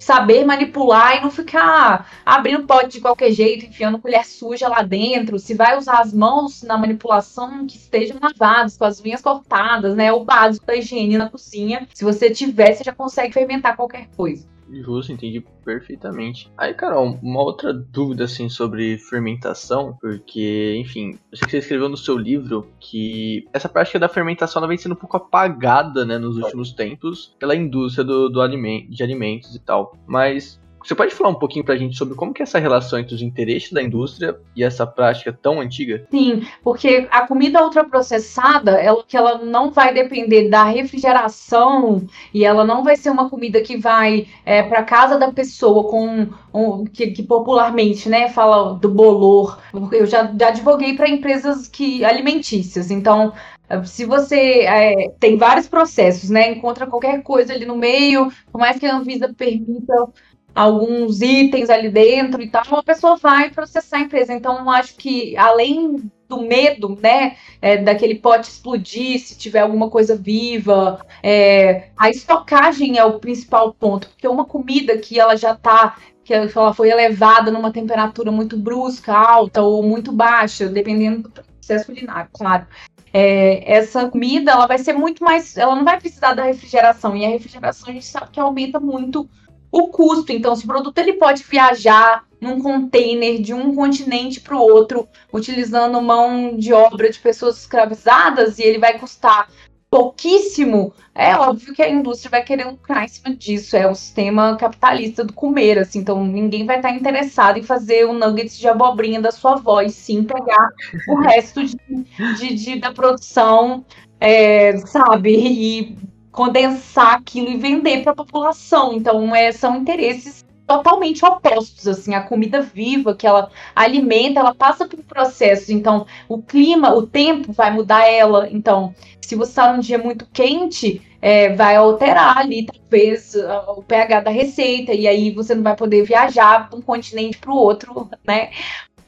Speaker 4: saber manipular e não ficar abrindo pote de qualquer jeito, enfiando colher suja lá dentro. Se vai usar as mãos na manipulação, que estejam lavadas, com as unhas cortadas, né? O básico da higiene na cozinha. Se você tiver, você já consegue fermentar qualquer coisa.
Speaker 2: Justo, entendi perfeitamente. Aí, Carol, uma outra dúvida assim sobre fermentação, porque, enfim, eu sei que você escreveu no seu livro que essa prática da fermentação ela vem sendo um pouco apagada, né, nos últimos tempos pela indústria do, do aliment, de alimentos e tal. Mas você pode falar um pouquinho pra gente sobre como que é essa relação entre os interesses da indústria e essa prática tão antiga?
Speaker 4: Sim, porque a comida ultraprocessada, ela, que ela não vai depender da refrigeração e ela não vai ser uma comida que vai é, para casa da pessoa com um, que, que, popularmente, né, fala do bolor. Eu já, já advoguei para empresas que alimentícias, então se você é, tem vários processos, né? Encontra qualquer coisa ali no meio, por mais que a Anvisa permita alguns itens ali dentro e tal, a pessoa vai processar a empresa. Então, acho que além do medo, né, é, daquele pote explodir se tiver alguma coisa viva, é, a estocagem é o principal ponto, porque uma comida que ela já está que ela foi elevada numa temperatura muito brusca, alta ou muito baixa, dependendo do processo culinário, claro. É, essa comida ela vai ser muito mais, ela não vai precisar da refrigeração e a refrigeração a gente sabe que aumenta muito o custo. Então, se o produto ele pode viajar num container de um continente para o outro, utilizando mão de obra de pessoas escravizadas, e ele vai custar pouquíssimo, é óbvio que a indústria vai querer lucrar em cima disso. É o sistema capitalista do comer, assim. Então ninguém vai estar interessado em fazer o nuggets de abobrinha da sua avó, e sim pegar o resto de, de, de da produção, é, sabe? E condensar aquilo e vender para a população. Então, é, são interesses totalmente opostos, assim, a comida viva que ela alimenta, ela passa por processos, então o clima, o tempo vai mudar ela, então se você está num dia muito quente, é, vai alterar ali talvez o pH da receita e aí você não vai poder viajar de um continente para o outro, né?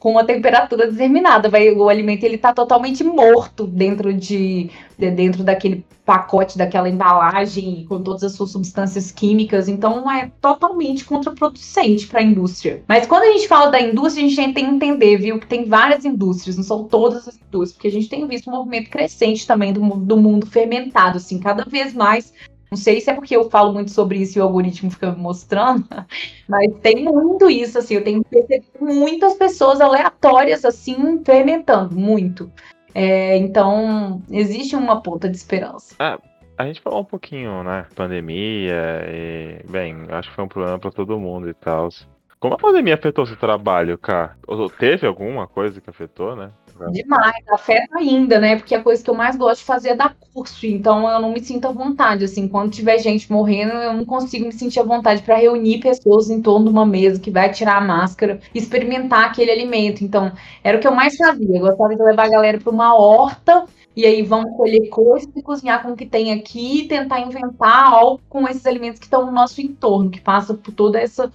Speaker 4: Com uma temperatura determinada, vai, o alimento ele está totalmente morto dentro de, de dentro daquele pacote daquela embalagem com todas as suas substâncias químicas, então é totalmente contraproducente para a indústria. Mas quando a gente fala da indústria, a gente tem que entender, viu, que tem várias indústrias, não são todas as indústrias, porque a gente tem visto um movimento crescente também do, do mundo fermentado, assim, cada vez mais não sei se é porque eu falo muito sobre isso e o algoritmo fica me mostrando, mas tem muito isso, assim, eu tenho percebido muitas pessoas aleatórias, assim, fermentando, muito. É, então, existe uma ponta de esperança.
Speaker 1: Ah, a gente falou um pouquinho, né? Pandemia, e, bem, acho que foi um problema para todo mundo e tal. Como a pandemia afetou seu trabalho, cara? Teve alguma coisa que afetou, né?
Speaker 4: Demais, afeta ainda, né? Porque a coisa que eu mais gosto de fazer é dar curso, então eu não me sinto à vontade, assim, quando tiver gente morrendo, eu não consigo me sentir à vontade para reunir pessoas em torno de uma mesa que vai tirar a máscara experimentar aquele alimento. Então, era o que eu mais fazia, eu gostava de levar a galera para uma horta e aí vamos colher coisas e cozinhar com o que tem aqui e tentar inventar algo com esses alimentos que estão no nosso entorno, que passa por toda essa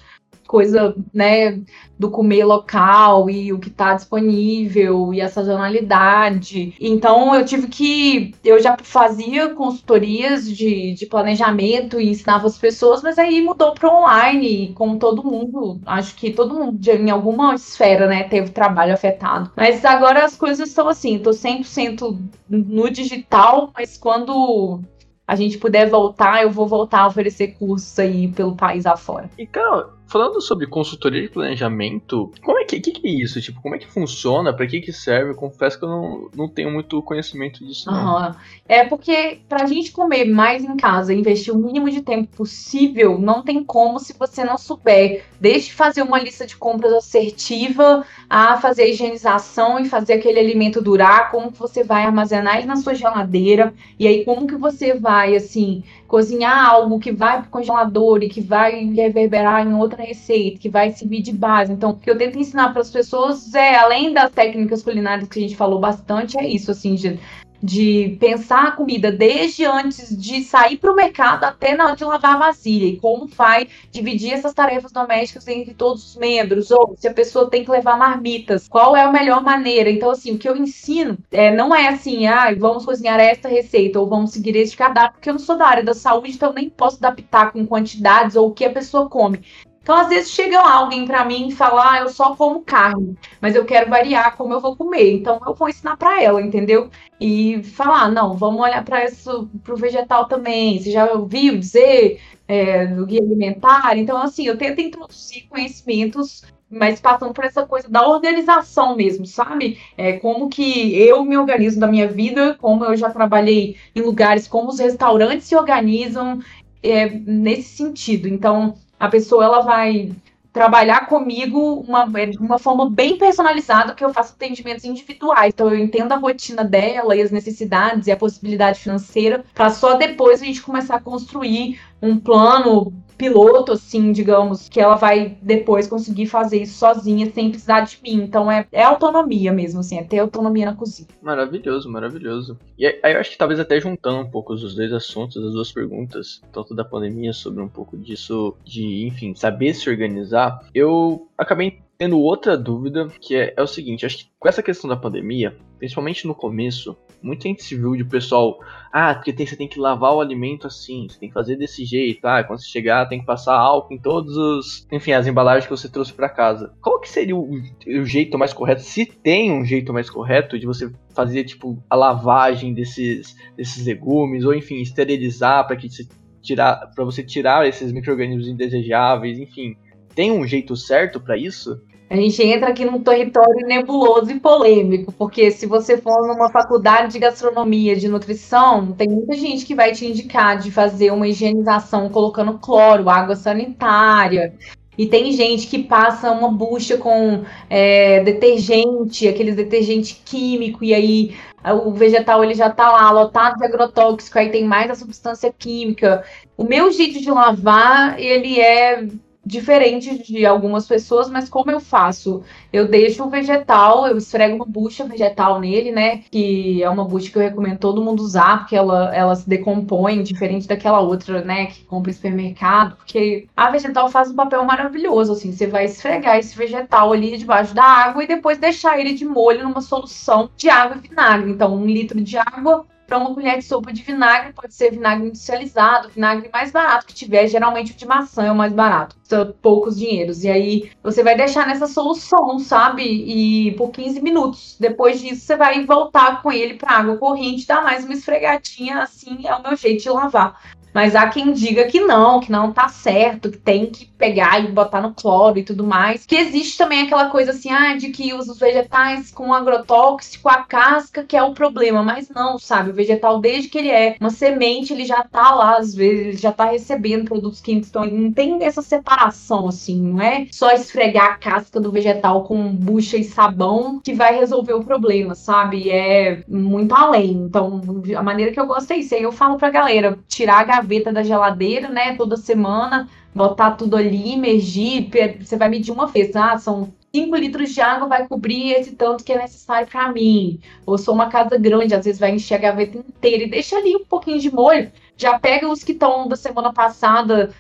Speaker 4: coisa, né, do comer local e o que está disponível e a sazonalidade. Então eu tive que. Eu já fazia consultorias de, de planejamento e ensinava as pessoas, mas aí mudou para online, como todo mundo. Acho que todo mundo, em alguma esfera, né, teve trabalho afetado. Mas agora as coisas estão assim, tô 100% no digital, mas quando a gente puder voltar, eu vou voltar a oferecer cursos aí pelo país afora.
Speaker 2: E, Carol, falando sobre consultoria de planejamento, como é que, que, que é isso? Tipo, como é que funciona? Para que que serve? confesso que eu não, não tenho muito conhecimento disso. Uhum.
Speaker 4: É porque pra gente comer mais em casa, investir o mínimo de tempo possível, não tem como se você não souber. Desde fazer uma lista de compras assertiva, a fazer a higienização e fazer aquele alimento durar, como que você vai armazenar ele na sua geladeira, e aí como que você vai, assim, cozinhar algo que vai pro congelador e que vai reverberar em outra receita, que vai servir de base. Então, o que eu tento ensinar para as pessoas é, além das técnicas culinárias que a gente falou bastante, é isso, assim, de de pensar a comida desde antes de sair para o mercado até na hora de lavar a vasilha e como vai dividir essas tarefas domésticas entre todos os membros, ou se a pessoa tem que levar marmitas, qual é a melhor maneira. Então, assim, o que eu ensino é, não é assim, ah, vamos cozinhar esta receita ou vamos seguir este cardápio, porque eu não sou da área da saúde, então eu nem posso adaptar com quantidades ou o que a pessoa come. Então, às vezes, chega alguém para mim e fala, ah, eu só como carne, mas eu quero variar como eu vou comer. Então, eu vou ensinar para ela, entendeu? E falar, não, vamos olhar para isso, para o vegetal também. Você já ouviu dizer é, do guia alimentar? Então, assim, eu tento introduzir conhecimentos mas passando por essa coisa da organização mesmo, sabe? É, como que eu me organizo da minha vida, como eu já trabalhei em lugares como os restaurantes se organizam é, nesse sentido. Então, a pessoa ela vai trabalhar comigo uma, de uma forma bem personalizada, que eu faço atendimentos individuais. Então eu entendo a rotina dela e as necessidades e a possibilidade financeira, para só depois a gente começar a construir um plano piloto, assim, digamos, que ela vai depois conseguir fazer isso sozinha, sem precisar de mim. Então é, é autonomia mesmo, assim, é ter autonomia na cozinha.
Speaker 2: Maravilhoso, maravilhoso. E aí eu acho que talvez até juntando um pouco os dois assuntos, as duas perguntas, tanto da pandemia sobre um pouco disso, de, enfim, saber se organizar, eu acabei tendo outra dúvida, que é, é o seguinte, acho que com essa questão da pandemia, principalmente no começo, muita gente se viu de pessoal, ah, porque tem, você tem que lavar o alimento assim, você tem que fazer desse jeito, ah, quando você chegar tem que passar álcool em todos os, enfim, as embalagens que você trouxe para casa. Qual que seria o, o, jeito mais correto, se tem um jeito mais correto de você fazer, tipo, a lavagem desses, desses legumes, ou enfim, esterilizar para que você tirar, para você tirar esses micro-organismos indesejáveis, enfim, tem um jeito certo para isso?
Speaker 4: A gente entra aqui num território nebuloso e polêmico, porque se você for numa faculdade de gastronomia, de nutrição, tem muita gente que vai te indicar de fazer uma higienização colocando cloro, água sanitária. E tem gente que passa uma bucha com é, detergente, aqueles detergente químico, e aí o vegetal ele já tá lá lotado de agrotóxico, aí tem mais a substância química. O meu jeito de lavar, ele é diferente de algumas pessoas, mas como eu faço? Eu deixo o vegetal, eu esfrego uma bucha vegetal nele, né? Que é uma bucha que eu recomendo todo mundo usar, porque ela, ela se decompõe, diferente daquela outra, né? Que compra em supermercado, porque a vegetal faz um papel maravilhoso, assim. Você vai esfregar esse vegetal ali debaixo da água e depois deixar ele de molho numa solução de água e vinagre. Então, um litro de água, para uma colher de sopa de vinagre, pode ser vinagre industrializado, vinagre mais barato que tiver, geralmente o de maçã é o mais barato, são poucos dinheiros. E aí você vai deixar nessa solução, sabe? E por 15 minutos. Depois disso, você vai voltar com ele para água corrente, dar mais uma esfregadinha, assim é o meu jeito de lavar. Mas há quem diga que não, que não tá certo, que tem que pegar e botar no cloro e tudo mais. Que existe também aquela coisa assim, ah, de que usa os vegetais com agrotóxico, a casca, que é o problema. Mas não, sabe? O vegetal, desde que ele é uma semente, ele já tá lá, às vezes, ele já tá recebendo produtos químicos. Então, não tem essa separação, assim, não é só esfregar a casca do vegetal com bucha e sabão que vai resolver o problema, sabe? É muito além. Então, a maneira que eu gosto é isso. Aí eu falo pra galera, tirar a gaveta da geladeira, né, toda semana, botar tudo ali, imergir, você vai medir uma vez, ah, são 5 litros de água vai cobrir esse tanto que é necessário para mim. Ou sou uma casa grande, às vezes vai encher a gaveta inteira e deixa ali um pouquinho de molho. Já pega os que estão da semana passada,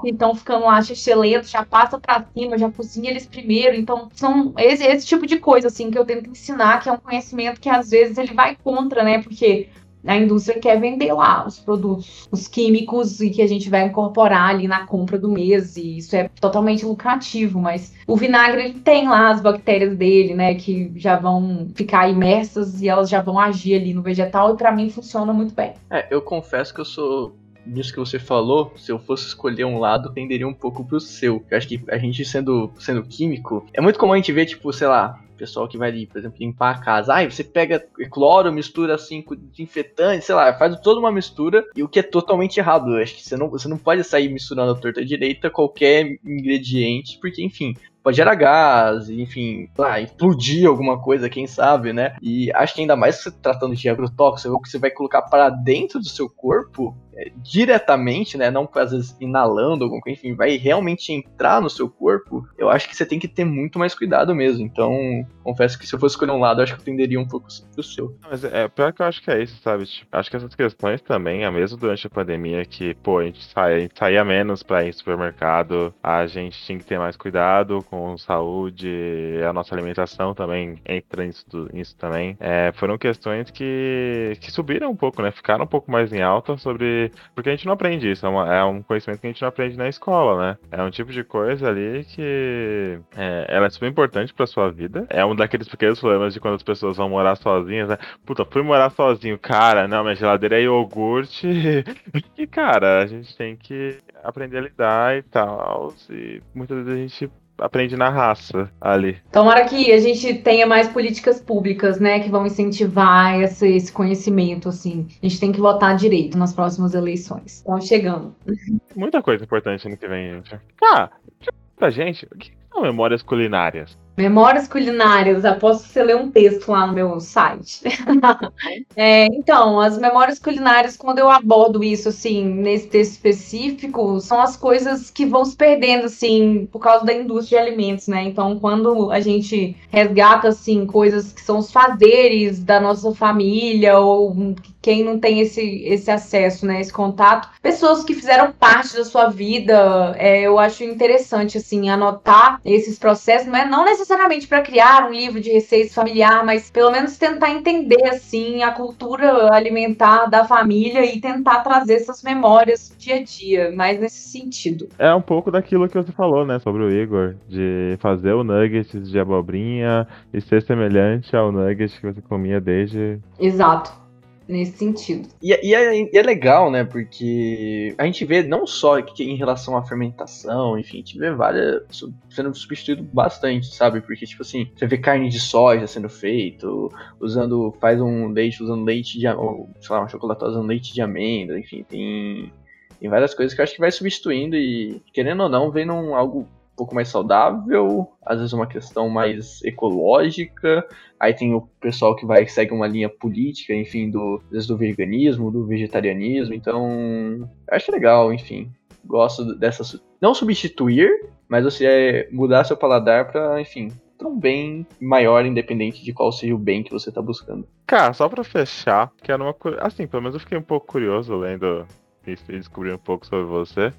Speaker 4: que estão ficando lá excelentes, já passa para cima, já cozinha eles primeiro. Então, são esse, esse tipo de coisa assim que eu tento ensinar, que é um conhecimento que às vezes ele vai contra, né? Porque a indústria quer vender lá os produtos, os químicos e que a gente vai incorporar ali na compra do mês e isso é totalmente lucrativo, mas o vinagre tem lá as bactérias dele, né, que já vão ficar imersas e elas já vão agir ali no vegetal e para mim funciona muito bem.
Speaker 2: É, eu confesso que eu sou nisso que você falou, se eu fosse escolher um lado, tenderia um pouco pro seu. Eu acho que a gente sendo, sendo químico, é muito comum a gente ver, tipo, sei lá, pessoal que vai por exemplo, limpar a casa. Aí você pega cloro, mistura assim com desinfetante, sei lá, faz toda uma mistura e o que é totalmente errado. Eu acho que você não, você não pode sair misturando a torta direita qualquer ingrediente, porque, enfim, pode gerar gás, enfim, ah, explodir alguma coisa, quem sabe, né? E acho que ainda mais se tratando de agrotóxico, que você vai colocar para dentro do seu corpo, diretamente, né? Não às vezes inalando alguma coisa, enfim, vai realmente entrar no seu corpo, eu acho que você tem que ter muito mais cuidado mesmo. Então, confesso que se eu fosse escolher um lado, acho que eu tenderia um pouco pro seu.
Speaker 1: Mas é pior que eu acho que é isso, sabe? Tipo, acho que essas questões também, é mesmo durante a pandemia, que, pô, a gente, sai, a gente saía menos pra ir no supermercado, a gente tinha que ter mais cuidado com saúde, a nossa alimentação também entra nisso, nisso também. É, foram questões que, que subiram um pouco, né? Ficaram um pouco mais em alta sobre porque a gente não aprende isso, é, uma, é, um conhecimento que a gente não aprende na escola, né? É um tipo de coisa ali que é, ela é super importante pra sua vida. É um daqueles pequenos problemas de quando as pessoas vão morar sozinhas, né? Puta, fui morar sozinho, cara, não, minha geladeira é iogurte. e, cara, a gente tem que aprender a lidar e tal. E muitas vezes a gente aprende na raça ali.
Speaker 4: Tomara que a gente tenha mais políticas públicas, né, que vão incentivar esse, esse conhecimento, assim. A gente tem que votar direito nas próximas eleições. Estão chegando.
Speaker 1: Muita coisa importante ano que vem, gente. Ah, pra gente, o que são memórias culinárias?
Speaker 4: Memórias culinárias, aposto que você lê um texto lá no meu site. é, então, as memórias culinárias, quando eu abordo isso, assim, nesse texto específico, são as coisas que vão se perdendo, assim, por causa da indústria de alimentos, né? Então, quando a gente resgata, assim, coisas que são os fazeres da nossa família, ou quem não tem esse, esse acesso, né, esse contato, pessoas que fizeram parte da sua vida, é, eu acho interessante, assim, anotar esses processos, não é não necessariamente para criar um livro de receitas familiar, mas pelo menos tentar entender assim a cultura alimentar da família e tentar trazer essas memórias do dia a dia, mais nesse sentido.
Speaker 1: É um pouco daquilo que você falou, né, sobre o Igor, de fazer o nuggets de abobrinha e ser semelhante ao nugget que você comia desde
Speaker 4: Exato nesse sentido.
Speaker 2: E, é, e, é, e, é, legal, né? Porque a gente vê não só que em relação à fermentação, enfim, a gente vê várias sendo substituído bastante, sabe? Porque, tipo assim, você vê carne de soja sendo feito, usando, faz um leite, usando leite de, ou, sei lá, uma chocolate usando leite de amêndoa, enfim, tem, tem várias coisas que eu acho que vai substituindo e, querendo ou não, vem num algo um pouco mais saudável, às vezes uma questão mais ecológica. Aí tem o pessoal que vai segue uma linha política, enfim, do, do veganismo, do vegetarianismo. Então, acho legal, enfim. Gosto dessa. Não substituir, mas você é mudar seu paladar para, enfim, para um bem maior, independente de qual seja o bem que você está buscando.
Speaker 1: Cara, só para fechar, que era uma coisa. Assim, pelo menos eu fiquei um pouco curioso lendo e descobrir um pouco sobre você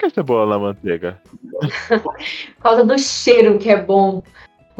Speaker 1: que é cebola na manteiga?
Speaker 4: Por causa do cheiro que é bom.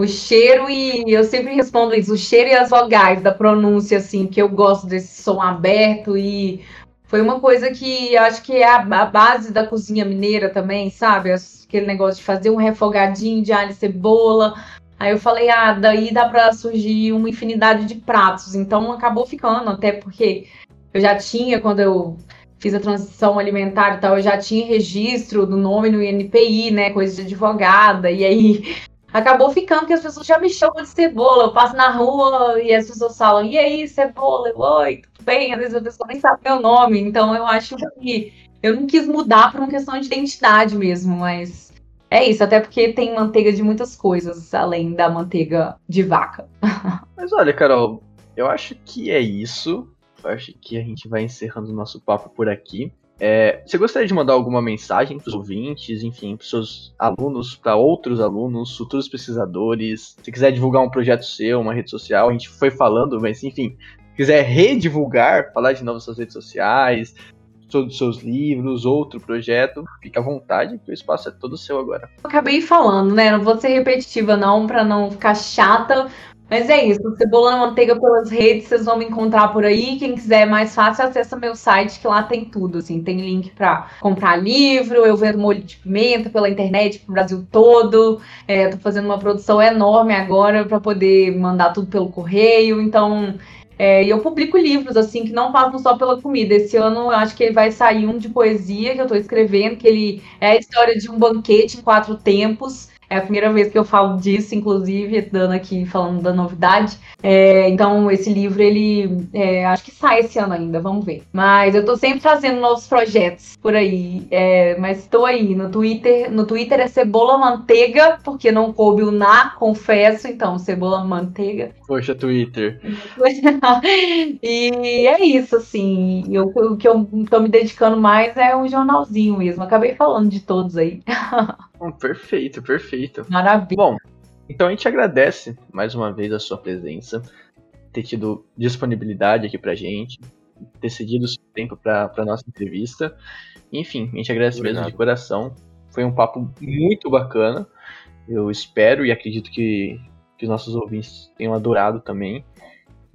Speaker 4: O cheiro e eu sempre respondo isso, o cheiro e as vogais da pronúncia, assim, que eu gosto desse som aberto e foi uma coisa que acho que é a, a base da cozinha mineira também, sabe? Aquele negócio de fazer um refogadinho de alho e cebola. Aí eu falei, ah, daí dá para surgir uma infinidade de pratos. Então acabou ficando, até porque eu já tinha, quando eu fiz a transição alimentar e tal, eu já tinha registro do nome no INPI, né, coisa de advogada, e aí acabou ficando que as pessoas já me chamam de cebola, eu passo na rua e as pessoas falam, e aí, cebola? Eu, Oi, tudo bem? Às vezes a pessoa nem sabe meu nome, então eu acho que eu não quis mudar por uma questão de identidade mesmo, mas é isso, até porque tem manteiga de muitas coisas, além da manteiga de vaca.
Speaker 2: Mas olha, Carol, eu acho que é isso acho que a gente vai encerrando o nosso papo por aqui. É, você gostaria de mandar alguma mensagem para os ouvintes, enfim, para seus alunos, para outros alunos, futuros pesquisadores? Se quiser divulgar um projeto seu, uma rede social, a gente foi falando, mas enfim, se quiser redivulgar, falar de novo suas redes sociais, todos os seus livros, outro projeto, fica à vontade, que o espaço é todo seu agora.
Speaker 4: acabei falando, né? Não vou ser repetitiva não, para não ficar chata, mas é isso, Cebola na Manteiga pelas redes, vocês vão me encontrar por aí. Quem quiser mais fácil, acessa meu site, que lá tem tudo, assim. Tem link para comprar livro, eu vendo molho de pimenta pela internet pro Brasil todo. É, tô fazendo uma produção enorme agora para poder mandar tudo pelo correio. Então, é, eu publico livros, assim, que não passam só pela comida. Esse ano eu acho que vai sair um de poesia que eu estou escrevendo, que ele é a história de um banquete em quatro tempos. É a primeira vez que eu falo disso, inclusive, dando aqui, falando da novidade. É, então, esse livro, ele é, acho que sai esse ano ainda, vamos ver. Mas eu tô sempre fazendo novos projetos por aí. É, mas estou aí no Twitter. No Twitter é cebola manteiga, porque não coube o na, confesso. Então, cebola manteiga.
Speaker 2: Poxa, Twitter.
Speaker 4: e é isso, assim. Eu, o que eu tô me dedicando mais é um jornalzinho mesmo. Acabei falando de todos aí.
Speaker 2: perfeito, perfeito.
Speaker 4: Maravilha.
Speaker 2: Bom, então a gente agradece mais uma vez a sua presença, ter tido disponibilidade aqui pra gente, ter cedido o seu tempo pra, pra nossa entrevista. Enfim, a gente agradece Obrigado. mesmo de coração. Foi um papo muito bacana. Eu espero e acredito que, que os nossos ouvintes tenham adorado também.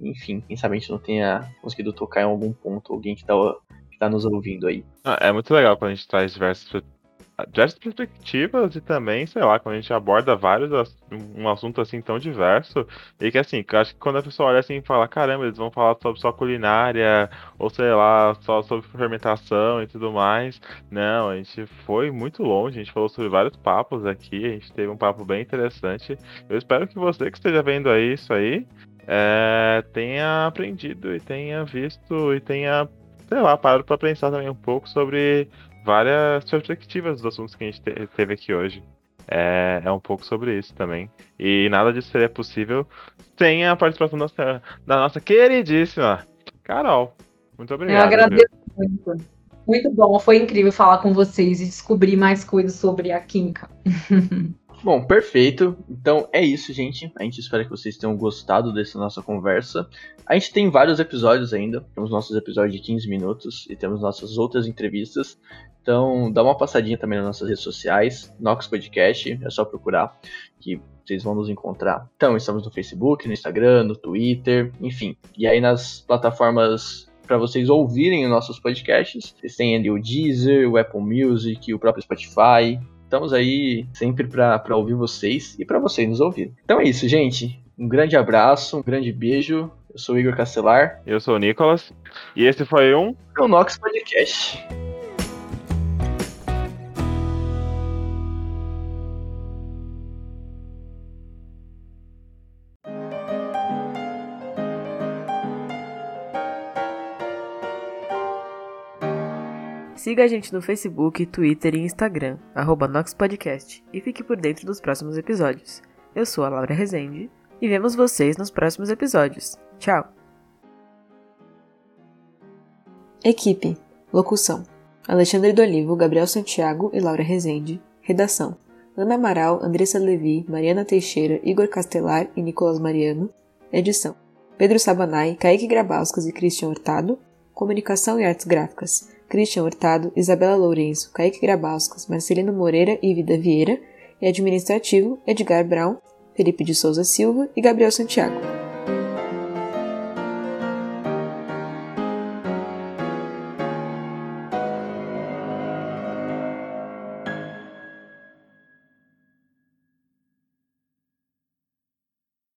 Speaker 2: Enfim, quem sabe a gente não tenha conseguido tocar em algum ponto alguém que está que tá nos ouvindo aí.
Speaker 1: É muito legal quando a gente traz diversas diversas perspectivas e também, sei lá, quando a gente aborda vários um assunto assim tão diverso, e que assim, acho que quando a pessoa olha assim e fala, caramba, eles vão falar sobre só culinária, ou sei lá, só sobre fermentação e tudo mais. Não, a gente foi muito longe, a gente falou sobre vários papos aqui, a gente teve um papo bem interessante. Eu espero que você que esteja vendo aí isso aí, é, tenha aprendido e tenha visto e tenha, sei lá, parado para pensar também um pouco sobre várias perspectivas dos assuntos que a gente teve aqui hoje. É, é um pouco sobre isso também. E nada disso seria possível sem a participação nossa, da nossa queridíssima Carol. Muito obrigado.
Speaker 4: Eu agradeço viu? muito. Muito bom, foi incrível falar com vocês e descobrir mais coisas sobre a química.
Speaker 2: Bom, perfeito. Então é isso, gente. A gente espera que vocês tenham gostado dessa nossa conversa. A gente tem vários episódios ainda. Temos nossos episódios de 15 minutos e temos nossas outras entrevistas. Então, dá uma passadinha também nas nossas redes sociais, Nox Podcast, é só procurar que vocês vão nos encontrar. Então, estamos no Facebook, no Instagram, no Twitter, enfim. E aí nas plataformas para vocês ouvirem os nossos podcasts, vocês têm ali o Deezer, o Apple Music, o próprio Spotify. Estamos aí sempre para ouvir vocês e para vocês nos ouvir. Então é isso, gente. Um grande abraço, um grande beijo. Eu sou o Igor Castelar.
Speaker 1: Eu sou o Nicolas. E esse foi um.
Speaker 2: O Nox Podcast.
Speaker 5: Siga a gente no Facebook, Twitter e Instagram, arroba NoxPodcast, e fique por dentro dos próximos episódios. Eu sou a Laura Rezende e vemos vocês nos próximos episódios. Tchau! Equipe Locução Alexandre do Olivo, Gabriel Santiago e Laura Rezende Redação Ana Amaral, Andressa Levi, Mariana Teixeira, Igor Castelar e Nicolas Mariano Edição Pedro Sabanai, Kaique Grabauskas e Christian Hurtado Comunicação e Artes Gráficas Christian Hurtado, Isabela Lourenço, Kaique Grabauskas, Marcelino Moreira e Vida Vieira, e administrativo Edgar Brown, Felipe de Souza Silva e Gabriel Santiago.